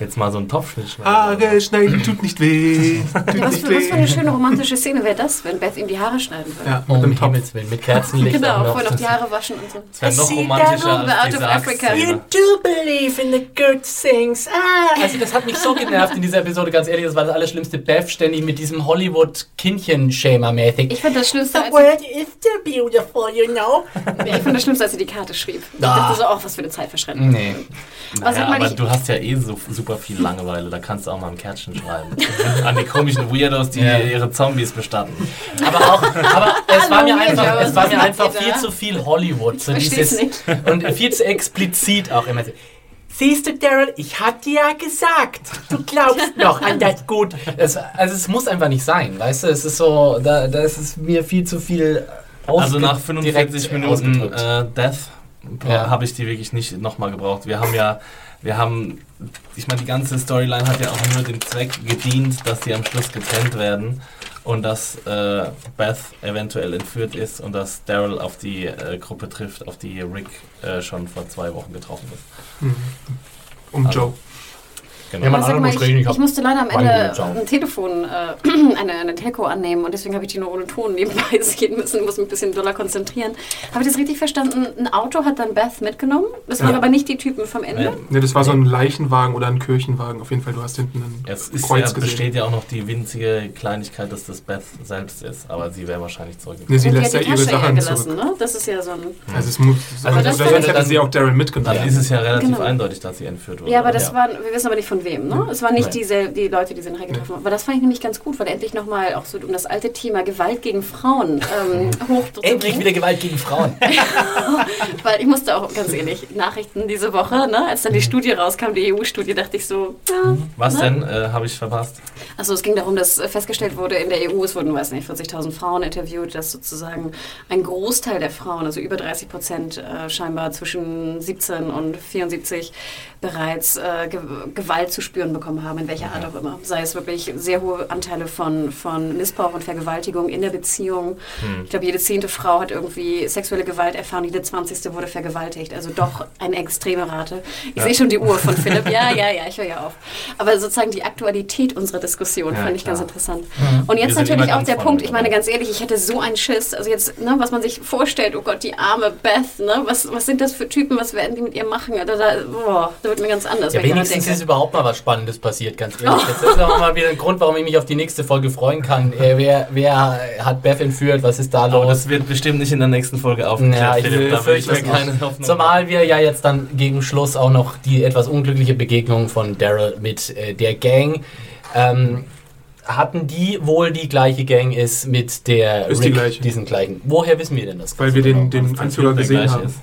jetzt mal so einen Topfschnitt schneiden. Haare schneiden tut nicht weh. Tut Was nicht für, was für eine schöne romantische Szene wäre das, wenn Beth ihm die Haare schneiden würde. Ja, Oh, mit um dem Topf. Himmels Willen, mit Kerzenlicht. Genau, vorher noch die Haare waschen und so. Es wäre noch see romantischer als out diese of Africa. Axtszene. do believe in the good things. Ah. Also das hat mich so genervt in dieser Episode, ganz ehrlich. Das war das Allerschlimmste. Beth ständig mit diesem Hollywood-Kindchen-Schema-mäßig. Ich fand das Schlimmste, als is still beautiful, you know. sie, ich fand das Schlimmste, als sie die Karte schrieb. Ich Ah. dachte so, oh, was für eine Zeitverschwendung. Nee. Was ja, hat man aber nicht- du hast ja eh so super viel Langeweile, da kannst du auch mal ein Kärtchen schreiben. An die komischen Weirdos, die Ja. ihre Zombies bestatten. Aber auch, aber es war mir Hallo, einfach, es war mir einfach viel zu viel Hollywood. So versteh's dieses, und viel zu explizit auch immer. so, Siehst du, Daryl, ich hab dir ja gesagt, du glaubst noch an das Gut. Es, also es muss einfach nicht sein, weißt du? Es ist so, da, da ist es mir viel zu viel Also nach direkt 45 Minuten äh, Death Ja. habe ich die wirklich nicht nochmal gebraucht. Wir haben ja, wir haben, ich meine, die ganze Storyline hat ja auch nur dem Zweck gedient, dass sie am Schluss getrennt werden und dass äh, Beth eventuell entführt ist und dass Daryl auf die äh, Gruppe trifft, auf die Rick äh, schon vor zwei Wochen getroffen ist. Um Also, Joe. Genau. Ja, mal, ich, ich ich musste leider am Ende ein Telefon, äh, eine, eine Telco annehmen und deswegen habe ich die nur ohne Ton nebenbei sehen müssen, muss mich ein bisschen doller konzentrieren. Habe ich das richtig verstanden? Ein Auto hat dann Beth mitgenommen? Das waren Ja. aber nicht die Typen vom Ende? Ja. Ne, das war so ein Leichenwagen oder ein Kirchenwagen. Auf jeden Fall, du hast hinten ein Es ist Kreuz ja, gesehen. besteht ja auch noch die winzige Kleinigkeit, dass das Beth selbst ist, aber sie wäre wahrscheinlich zurückgekommen. Ne, sie Und lässt ja ihre Sachen gelassen, zurück. ne? Das ist ja so ein... Also es muss, Also also das das wäre hätte dann- sie auch Daryl mitgenommen. Dann ist es ja relativ Genau. eindeutig, dass sie entführt wurde. Ja, aber das Ja. waren, wir wissen aber nicht von wem, ne? Es waren nicht diese, die Leute, die sie nachher getroffen haben. Aber das fand ich nämlich ganz gut, weil endlich nochmal auch so um das alte Thema Gewalt gegen Frauen ähm, hochzubringen. Endlich wieder Gewalt gegen Frauen. Weil ich musste auch, ganz ehrlich, Nachrichten diese Woche, ne? als dann die Studie rauskam, die EU-Studie, dachte ich so, ja. Was ne? denn? Äh, Habe ich verpasst? Also es ging darum, dass äh, festgestellt wurde, in der EU, es wurden, weiß nicht, 40.000 Frauen interviewt, dass sozusagen ein Großteil der Frauen, also über 30 Prozent äh, scheinbar zwischen 17 und 74 bereits äh, Ge Gewalt zu spüren bekommen haben, in welcher Art auch immer. Sei es wirklich sehr hohe Anteile von, von Missbrauch und Vergewaltigung in der Beziehung. Ich glaube, jede zehnte Frau hat irgendwie sexuelle Gewalt erfahren, jede zwanzigste wurde vergewaltigt. Also doch eine extreme Rate. Ich sehe schon die Uhr von Philipp. Ja, ja, ja, ich höre ja auf. Aber sozusagen die Aktualität unserer Diskussion Ja, fand ich ganz klar. interessant. Und jetzt natürlich auch ganz der Punkt, ich meine ganz ehrlich, ich hätte so einen Schiss. Also jetzt, ne, was man sich vorstellt, oh Gott, die arme Beth, ne, was, was sind das für Typen, was werden die mit ihr machen? Da, da, boah, da wird mir ganz anders, Ja, wenigstens ist überhaupt mal was Spannendes passiert, ganz ehrlich. Das ist auch mal wieder ein Grund, warum ich mich auf die nächste Folge freuen kann. Äh, wer, wer hat Beth entführt? Was ist da Aber los? das wird bestimmt nicht in der nächsten Folge aufgeklärt. Ja, ich Philipp, da will ich mir keine. Hoffnung Zumal wir ja jetzt dann gegen Schluss auch noch die etwas unglückliche Begegnung von Daryl mit äh, der Gang ähm, hatten, die wohl die gleiche Gang ist mit der Ist die gleiche. diesen gleichen. Woher wissen wir denn das? Weil wir den, genau? den Anführer gesehen haben. ist.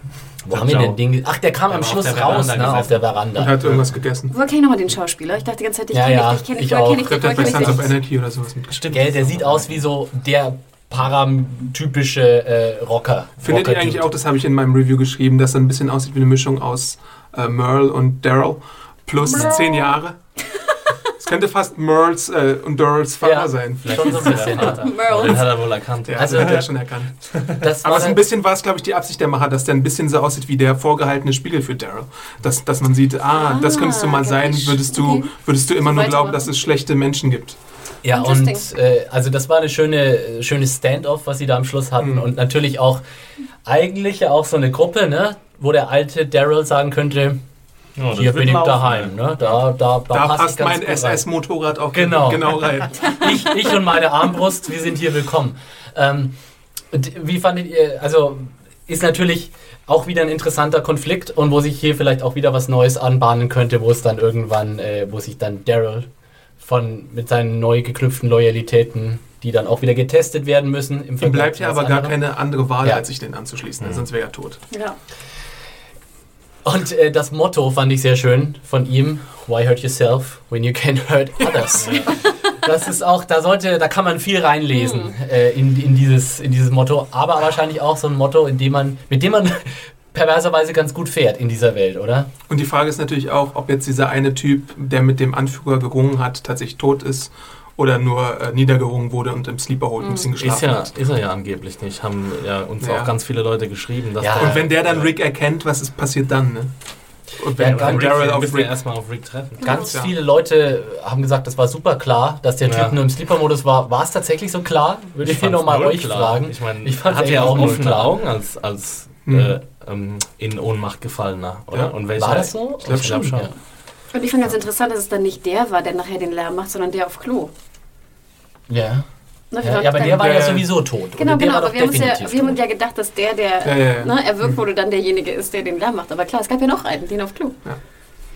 Wo haben wir denn den? Ach, der kam am Schluss raus, ne, auf der Veranda. Und hat irgendwas gegessen. Woher kenne ich nochmal den Schauspieler? Ich dachte die ganze Zeit, ich Ja, kenne ja, ich, ich kenne ich kenne ich Ich glaube, der woher hat bei kenne Sons ich of? Anarchy oder sowas mitgespielt. Gell, der sieht aus wie so der paratypische äh, Rocker. Findet ihr eigentlich auch, das habe ich in meinem Review geschrieben, dass er ein bisschen aussieht wie eine Mischung aus äh, Merle und Daryl plus zehn Jahre? Es könnte fast Merles äh, und Daryls Vater Ja. sein. Schon so ein bisschen. Vater. Merle. Den hat er wohl erkannt. Ja, Also- also hat er schon erkannt. Aber so ein bisschen war es, glaube ich, die Absicht der Macher, dass der ein bisschen so aussieht wie der vorgehaltene Spiegel für Daryl. Dass, dass man sieht, ah, das könntest du mal sein, okay. würdest du, Okay. würdest du immer nur glauben, dass es schlechte Menschen gibt. Ja, und äh, also das war eine schöne, schöne Stand-off, was sie da am Schluss hatten. Mhm. Und natürlich auch, eigentlich ja auch so eine Gruppe, ne? Wo der alte Daryl sagen könnte, Ja, hier bin ich laufen, daheim, ne? Da, da, da, Da pass passt ganz mein. SS-Motorrad auch Genau. genau rein. Ich, ich und meine Armbrust, wir sind hier willkommen. Ähm, wie fandet ihr, also ist natürlich auch wieder ein interessanter Konflikt und wo sich hier vielleicht auch wieder was Neues anbahnen könnte, wo es dann irgendwann, äh, wo sich dann Daryl von mit seinen neu geknüpften Loyalitäten, die dann auch wieder getestet werden müssen. Im Ihm bleibt ja aber gar anderem. keine andere Wahl, Ja. als sich den anzuschließen, sonst wäre er tot. Ja. Und äh, das Motto fand ich sehr schön von ihm: Why hurt yourself when you can hurt others? Das ist auch, da sollte, da kann man viel reinlesen äh, in, in, dieses, in dieses Motto, aber wahrscheinlich auch so ein Motto, in dem man, mit dem man perverserweise ganz gut fährt in dieser Welt, oder? Und die Frage ist natürlich auch, ob jetzt dieser eine Typ, der mit dem Anführer gerungen hat, tatsächlich tot ist oder nur äh, niedergerungen wurde und im Sleeperhold ein bisschen Ist geschlafen ja, hat. ist er ja angeblich nicht. Haben ja uns Ja. auch ganz viele Leute geschrieben. Dass Ja. der, Und wenn der dann Rick erkennt, was ist passiert dann, ne? Und Ja, wenn, Rick, Daryl wir auf ja Rick... erstmal auf Rick treffen. Ganz Ja. viele Leute haben gesagt, das war super klar, dass der Typ Ja. nur im Sleeper-Modus war. War es tatsächlich so klar? Würde ich, fand's nochmal euch klar. fragen. Ich meine, Ich er fand's hat echt ja auch offene. Augen als, als äh, ähm, in Ohnmacht gefallener, oder? Ja. Und welcher, War das so? Ich glaube glaub schon. Und ich finde ganz interessant, dass es dann nicht der war, der nachher den Lärm macht, sondern der auf Klo. Ja. Ne, wir Ja, ja, aber der war ja sowieso tot. Genau, genau, aber wir haben, uns ja, wir haben uns ja gedacht, dass der, der Ja, ja, ja. Ne, erwürgt wurde, dann derjenige ist, der den Lärm macht. Aber klar, es gab ja noch einen, den auf Klo.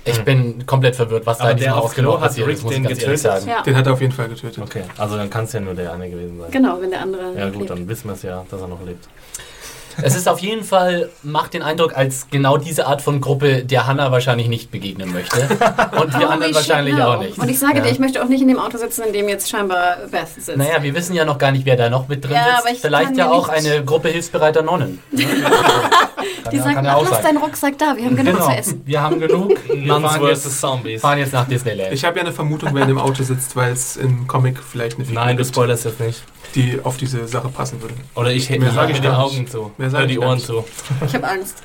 Ich bin komplett verwirrt, was da Aber in diesem der auf Haus genau Klo hat passiert Rick ist, muss ich den ganz ehrlich getötet? sagen. Ja, Den hat er auf jeden Fall getötet. Okay, also dann kann es ja nur der eine gewesen sein. genau, wenn der andere. Ja gut, lebt. dann wissen wir es ja, dass er noch lebt. Es ist auf jeden Fall, macht den Eindruck, als genau diese Art von Gruppe, der Hannah wahrscheinlich nicht begegnen möchte. Und wir Holy anderen wahrscheinlich no. auch nicht. Und ich sage ja. dir, ich möchte auch nicht in dem Auto sitzen, in dem jetzt scheinbar Beth sitzt. Naja, wir wissen ja noch gar nicht, wer da noch mit drin Ja, sitzt. aber ich Vielleicht ja auch eine Gruppe hilfsbereiter Nonnen. die ja- sagen, ja lass deinen Rucksack da, wir haben genug Genau, zu essen. wir haben genug. Wir Nuns fahren jetzt, Zombies. fahren jetzt nach Disneyland. Ich habe ja eine Vermutung, wer in dem Auto sitzt, weil es im Comic vielleicht eine Figur Nein, du spoilerst jetzt nicht. Die auf diese Sache passen würde. Oder ich hätte Mehr mir sag ich die Augen zu. Ich die Ohren zu. Ich habe Angst.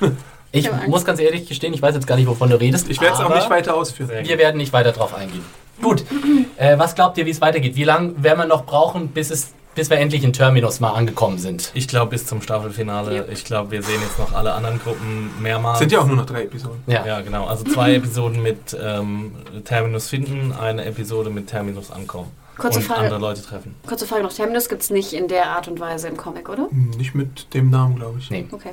ich hab Angst. muss ganz ehrlich gestehen, ich weiß jetzt gar nicht, wovon du redest. Ich werde es auch nicht weiter ausführen. Wir werden nicht weiter drauf eingehen. Gut, äh, was glaubt ihr, wie es weitergeht? Wie lange werden wir noch brauchen, bis, es, bis wir endlich in Terminus mal angekommen sind? Ich glaube bis zum Staffelfinale. Ich glaube, wir sehen jetzt noch alle anderen Gruppen mehrmals. Sind ja auch nur noch drei Episoden. Ja. Ja, genau. Also zwei Episoden mit ähm, Terminus finden, eine Episode mit Terminus ankommen. Kurze und Frage. andere Leute treffen. Kurze Frage noch, Terminus gibt es nicht in der Art und Weise im Comic, oder? Hm, Nicht mit dem Namen, glaube ich. Nee. Okay.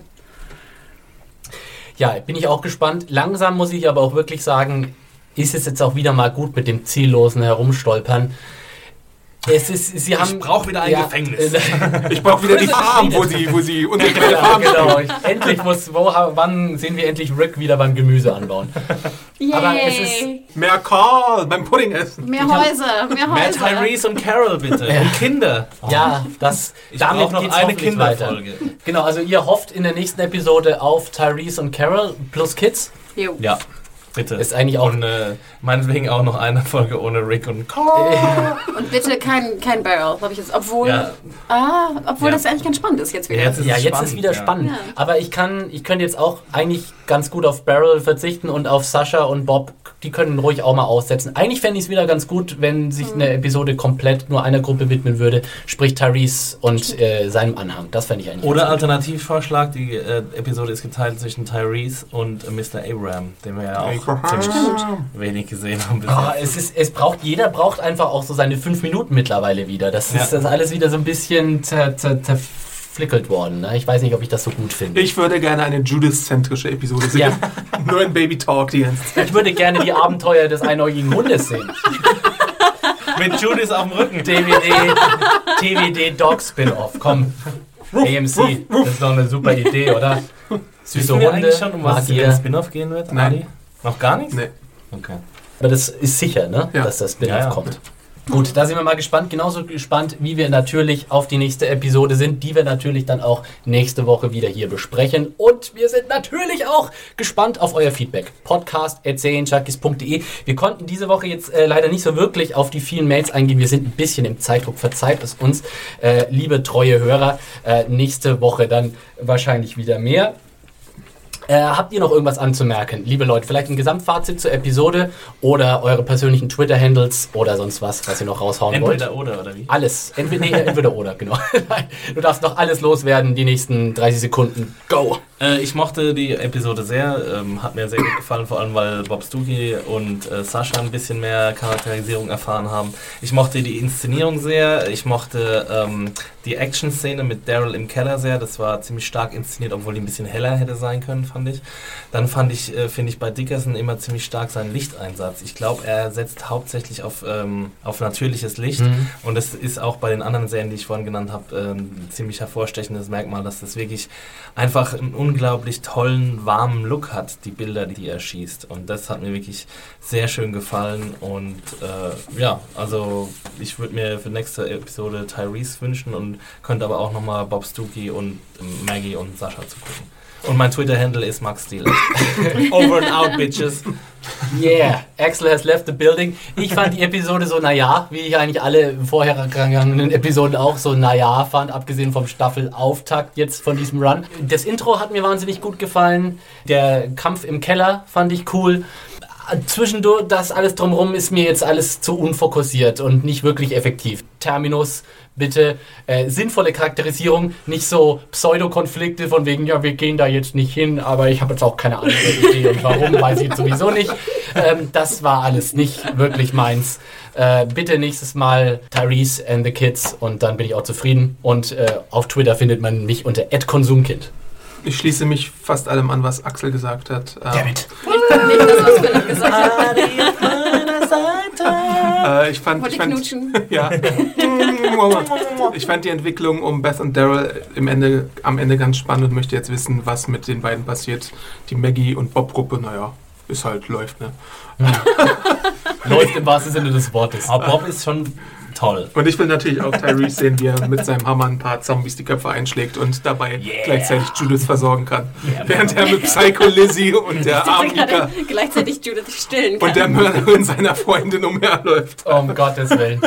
Ja, bin ich auch gespannt. Langsam muss ich aber auch wirklich sagen, ist es jetzt auch wieder mal gut mit dem ziellosen Herumstolpern. Es ist, sie haben, brauch wieder ein Gefängnis. Ich brauche wieder die Farm, wo sie, wo sie unbekannte Ja, Farm genau. Ich, endlich muss, wo, wann sehen wir endlich Rick wieder beim Gemüse anbauen? Yay! Aber es ist- Mehr Karl beim Pudding essen. mehr Häuser, mehr Mehr Häuser. Tyrese und Carol bitte. Und Kinder. Ja, das, Ich damit noch geht's eine weiter. Kinderfolge. Genau, also ihr hofft in der nächsten Episode auf Tyrese und Carol plus Kids. Jo. Ja, bitte. Ist eigentlich auch und äh, meinetwegen auch noch eine Folge ohne Rick und Carl. Und bitte kein, kein Barrel, habe ich jetzt. Obwohl, Ja. ah, obwohl Ja. das eigentlich ganz spannend ist jetzt wieder. Jetzt ist Ja, es jetzt spannend, ist wieder ja. spannend. Ja. Aber ich kann, ich könnte jetzt auch eigentlich ganz gut auf Barrel verzichten und auf Sascha und Bob, die können ruhig auch mal aussetzen. Eigentlich fände ich es wieder ganz gut, wenn sich eine Episode komplett nur einer Gruppe widmen würde, sprich Tyrese und äh, seinem Anhang. Das fände ich eigentlich Oder ganz gut. Alternativvorschlag, die äh, Episode ist geteilt zwischen Tyrese und äh, Mr. Abraham, den wir ja auch Abraham. Ziemlich wenig gesehen haben. Ah, es ist, es braucht, jeder braucht einfach auch so seine fünf Minuten mittlerweile wieder. Das ist Ja. das alles wieder so ein bisschen zer, zer, zerflickelt worden. Ne? Ich weiß nicht, ob ich das so gut finde. Ich würde gerne eine Judith-zentrische Episode sehen. Ja. Nur ein Baby-Talk die ganze Zeit. Ich würde gerne die Abenteuer des einäugigen Hundes sehen. Mit Judith auf dem Rücken. DVD, TVD Dog Spin-Off. Komm. AMC. Das ist doch eine super Idee, oder? Süße Hunde. eigentlich schon, um was es in den Spin-off gehen wird, Nein. Adi? Noch gar nichts? Nee. Okay. Aber das ist sicher, ne? Ja. dass das Spin-off Ja, ja. kommt. Gut, da sind wir mal gespannt. Genauso gespannt, wie wir natürlich auf die nächste Episode sind, die wir natürlich dann auch nächste Woche wieder hier besprechen. Und wir sind natürlich auch gespannt auf euer Feedback. Podcast.serienjunkies.de. Wir konnten diese Woche jetzt äh, leider nicht so wirklich auf die vielen Mails eingehen. Wir sind ein bisschen im Zeitdruck. Verzeiht es uns, äh, liebe treue Hörer. Äh, nächste Woche dann wahrscheinlich wieder mehr. Äh, habt ihr noch irgendwas anzumerken, liebe Leute? Vielleicht ein Gesamtfazit zur Episode oder eure persönlichen Twitter-Handles oder sonst was, was ihr noch raushauen wollt? Entweder oder, oder wie? Alles. Entweder, nee, entweder oder, genau. Du darfst noch alles loswerden, die nächsten 30 Sekunden. Go! Äh, ich mochte die Episode sehr, ähm, hat mir sehr gut gefallen, vor allem weil Bob Stuckey und äh, Sascha ein bisschen mehr Charakterisierung erfahren haben. Ich mochte die Inszenierung sehr, ich mochte ähm, die Action-Szene mit Daryl im Keller sehr, das war ziemlich stark inszeniert, obwohl die ein bisschen heller hätte sein können, fand ich. Dann fand ich, äh, finde ich bei Dickerson immer ziemlich stark seinen Lichteinsatz. Ich glaube, er setzt hauptsächlich auf, ähm, auf natürliches Licht Mhm. und das ist auch bei den anderen Serien, die ich vorhin genannt habe, äh, ein ziemlich hervorstechendes Merkmal, dass das wirklich einfach einen unglaublich tollen, warmen Look hat, die Bilder, die er schießt. Und das hat mir wirklich sehr schön gefallen. Und äh, ja, also ich würde mir für nächste Episode Tyrese wünschen und könnte aber auch nochmal Bob Stuckey und ähm, Maggie und Sascha zugucken. Und mein Twitter-Handle ist Max Steele. Over and out, bitches. Yeah, Axel has left the building. Ich fand die Episode so naja, wie ich eigentlich alle vorhergegangenen Episoden auch so naja fand, abgesehen vom Staffelauftakt jetzt von diesem Run. Das Intro hat mir wahnsinnig gut gefallen. Der Kampf im Keller fand ich cool. Zwischendurch, das alles drumherum ist mir jetzt alles zu unfokussiert und nicht wirklich effektiv. Terminus bitte äh, sinnvolle Charakterisierung, nicht so Pseudokonflikte von wegen, ja, wir gehen da jetzt nicht hin, aber ich habe jetzt auch keine andere Idee und warum, weiß ich jetzt sowieso nicht. Ähm, das war alles nicht wirklich meins. Äh, bitte nächstes Mal Tyrese and the Kids und dann bin ich auch zufrieden. Und äh, auf Twitter findet man mich unter @konsumkind. Ich schließe mich fast allem an, was Axel gesagt hat. Ähm, Dammit. Nicht das, was Philipp gesagt hat. Äh, ich fand, ich fand, ja. ich fand die Entwicklung um Beth und Daryl im Ende, am Ende ganz spannend und möchte jetzt wissen, was mit den beiden passiert. Die Maggie und Bob-Gruppe, naja, ist halt, läuft, ne? Läuft im wahrsten Sinne des Wortes. Aber Bob ist schon toll. Und ich will natürlich auch Tyrese sehen, wie er mit seinem Hammer ein paar Zombies die Köpfe einschlägt und dabei gleichzeitig Judith versorgen kann. Während er mit Psycho Lizzie und der armen Mika Gerade gleichzeitig Judith stillen kann. und der Mörderin seiner Freundin umherläuft. Um Gottes Willen.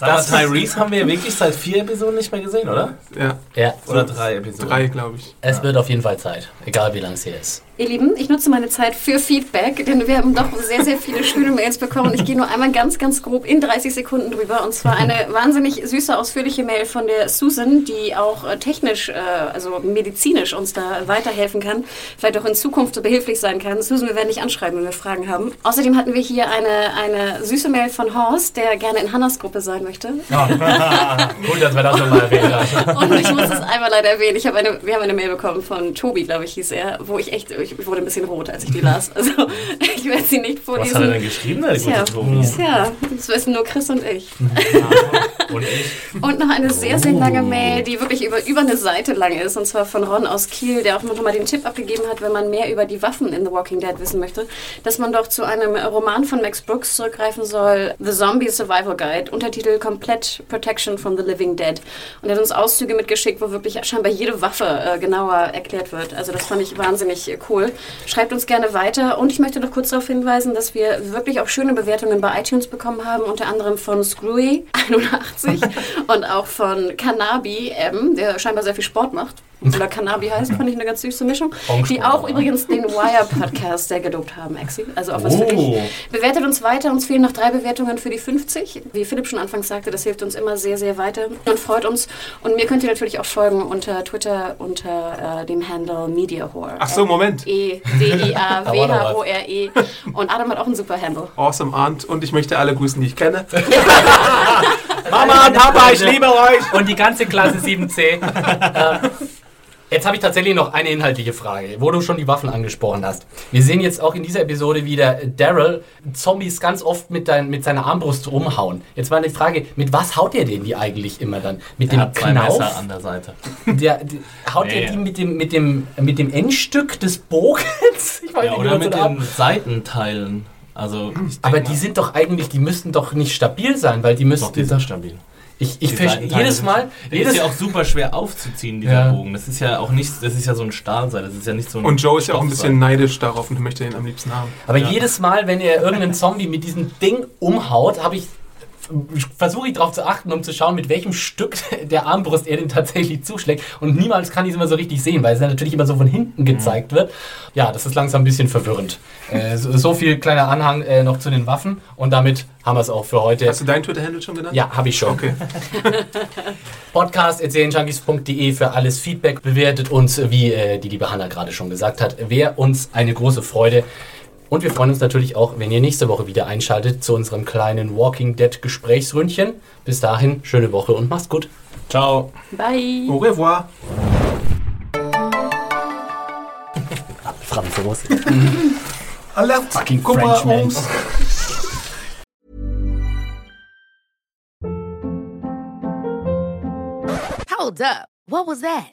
Das Tyrese haben wir ja wirklich seit vier Episoden nicht mehr gesehen, oder? Ja, Ja, Oder drei Episoden? drei, glaube ich. es wird auf jeden Fall Zeit. Egal wie lang es hier ist. Ihr Lieben, ich nutze meine Zeit für Feedback, denn wir haben doch sehr, sehr viele schöne Mails bekommen. Ich gehe nur einmal ganz, ganz grob in 30 Sekunden drüber. Und zwar eine wahnsinnig süße, ausführliche Mail von der Susan, die auch äh, technisch, äh, also medizinisch uns da weiterhelfen kann, vielleicht auch in Zukunft so behilflich sein kann. Susan, wir werden dich anschreiben, wenn wir Fragen haben. Außerdem hatten wir hier eine, eine süße Mail von Horst, der gerne in Hannas Gruppe sein möchte. Gut, dass wir das nochmal erwähnt haben. Und ich muss es einmal leider erwähnen. Ich habe eine, wir haben eine Mail bekommen von Tobi, glaube ich, hieß er, wo ich echt, ich wurde ein bisschen rot, als ich die las. Also ich werde sie nicht Was vorlesen. hat er denn geschrieben, der Tja? Tja, das wissen nur Chris und ich. Und ich? Und noch eine sehr, sehr lange Mail, die wirklich über, über eine Seite lang ist. Und zwar von Ron aus Kiel, der auch noch mal den Tipp abgegeben hat, wenn man mehr über die Waffen in The Walking Dead wissen möchte, dass man doch zu einem Roman von Max Brooks zurückgreifen soll, The Zombie Survival Guide, Untertitel Complete Protection from the Living Dead. Und er hat uns Auszüge mitgeschickt, wo wirklich scheinbar jede Waffe äh, genauer erklärt wird. Also das fand ich wahnsinnig äh, cool. Schreibt uns gerne weiter. Und ich möchte noch kurz darauf hinweisen, dass wir wirklich auch schöne Bewertungen bei iTunes bekommen haben, unter anderem von Screwy 81 und auch von Canabi M, der scheinbar sehr viel Sport macht. Oder Canabi heißt, fand ich eine ganz süße Mischung. Die auch übrigens den Wire-Podcast sehr gelobt haben, Exi. Also auch was für Oh. dich. Bewertet uns weiter. Uns fehlen noch drei Bewertungen für die 50. Wie Philipp schon anfangs sagte, das hilft uns immer sehr, sehr weiter und freut uns. Und mir könnt ihr natürlich auch folgen unter Twitter unter äh, dem Handle MediaHore. Ach so, Moment. E E-D-I-A-W-H-O-R-E. Und Adam hat auch einen super Handle. Awesome Aunt und ich möchte alle grüßen, die ich kenne. Mama, Papa, ich liebe euch! Und die ganze Klasse 7c. Jetzt habe ich tatsächlich noch eine inhaltliche Frage, wo du schon die Waffen angesprochen hast. Wir sehen jetzt auch in dieser Episode wieder Daryl Zombies ganz oft mit, dein, mit seiner Armbrust umhauen. Jetzt war die Frage, mit was haut er den die eigentlich immer dann? Mit Er dem Knauf? Messer an der Seite. Der, der, haut Nee. er die mit dem, mit, dem, mit dem Endstück des Bogens? Ich weiß Ja, nicht, oder mit so den Seitenteilen. Also, Aber mal, die sind doch eigentlich, die müssten doch nicht stabil sein, weil die müssten. doch, die sind stabil. Ich ich verstehe jedes Mal, Der jedes ist ja auch super schwer aufzuziehen, dieser Ja. Bogen. Das ist ja auch nicht, das ist ja so ein Stahlseil, das ist ja nicht so ein Und Joe ist ja auch ein bisschen neidisch darauf und möchte den am liebsten haben. Aber jedes Mal, wenn er irgendeinen Zombie mit diesem Ding umhaut, habe ich versuche ich darauf zu achten, um zu schauen, mit welchem Stück der Armbrust er den tatsächlich zuschlägt. Und niemals kann ich es immer so richtig sehen, weil es dann natürlich immer so von hinten gezeigt wird. Ja, das ist langsam ein bisschen verwirrend. Äh, so, so viel kleiner Anhang äh, noch zu den Waffen. Und damit haben wir es auch für heute. Hast du deinen Twitter-Handle schon genannt? Ja, habe ich schon. Okay. Podcast.junkies.de für alles Feedback. Bewertet uns, wie äh, die liebe Hanna gerade schon gesagt hat. Wäre uns eine große Freude. Und wir freuen uns natürlich auch, wenn ihr nächste Woche wieder einschaltet zu unserem kleinen Walking Dead Gesprächsründchen. Bis dahin, schöne Woche und macht's gut. Ciao. Bye. Au revoir. Franzose. Alert. Fucking Frenchman. Hold up. What was that?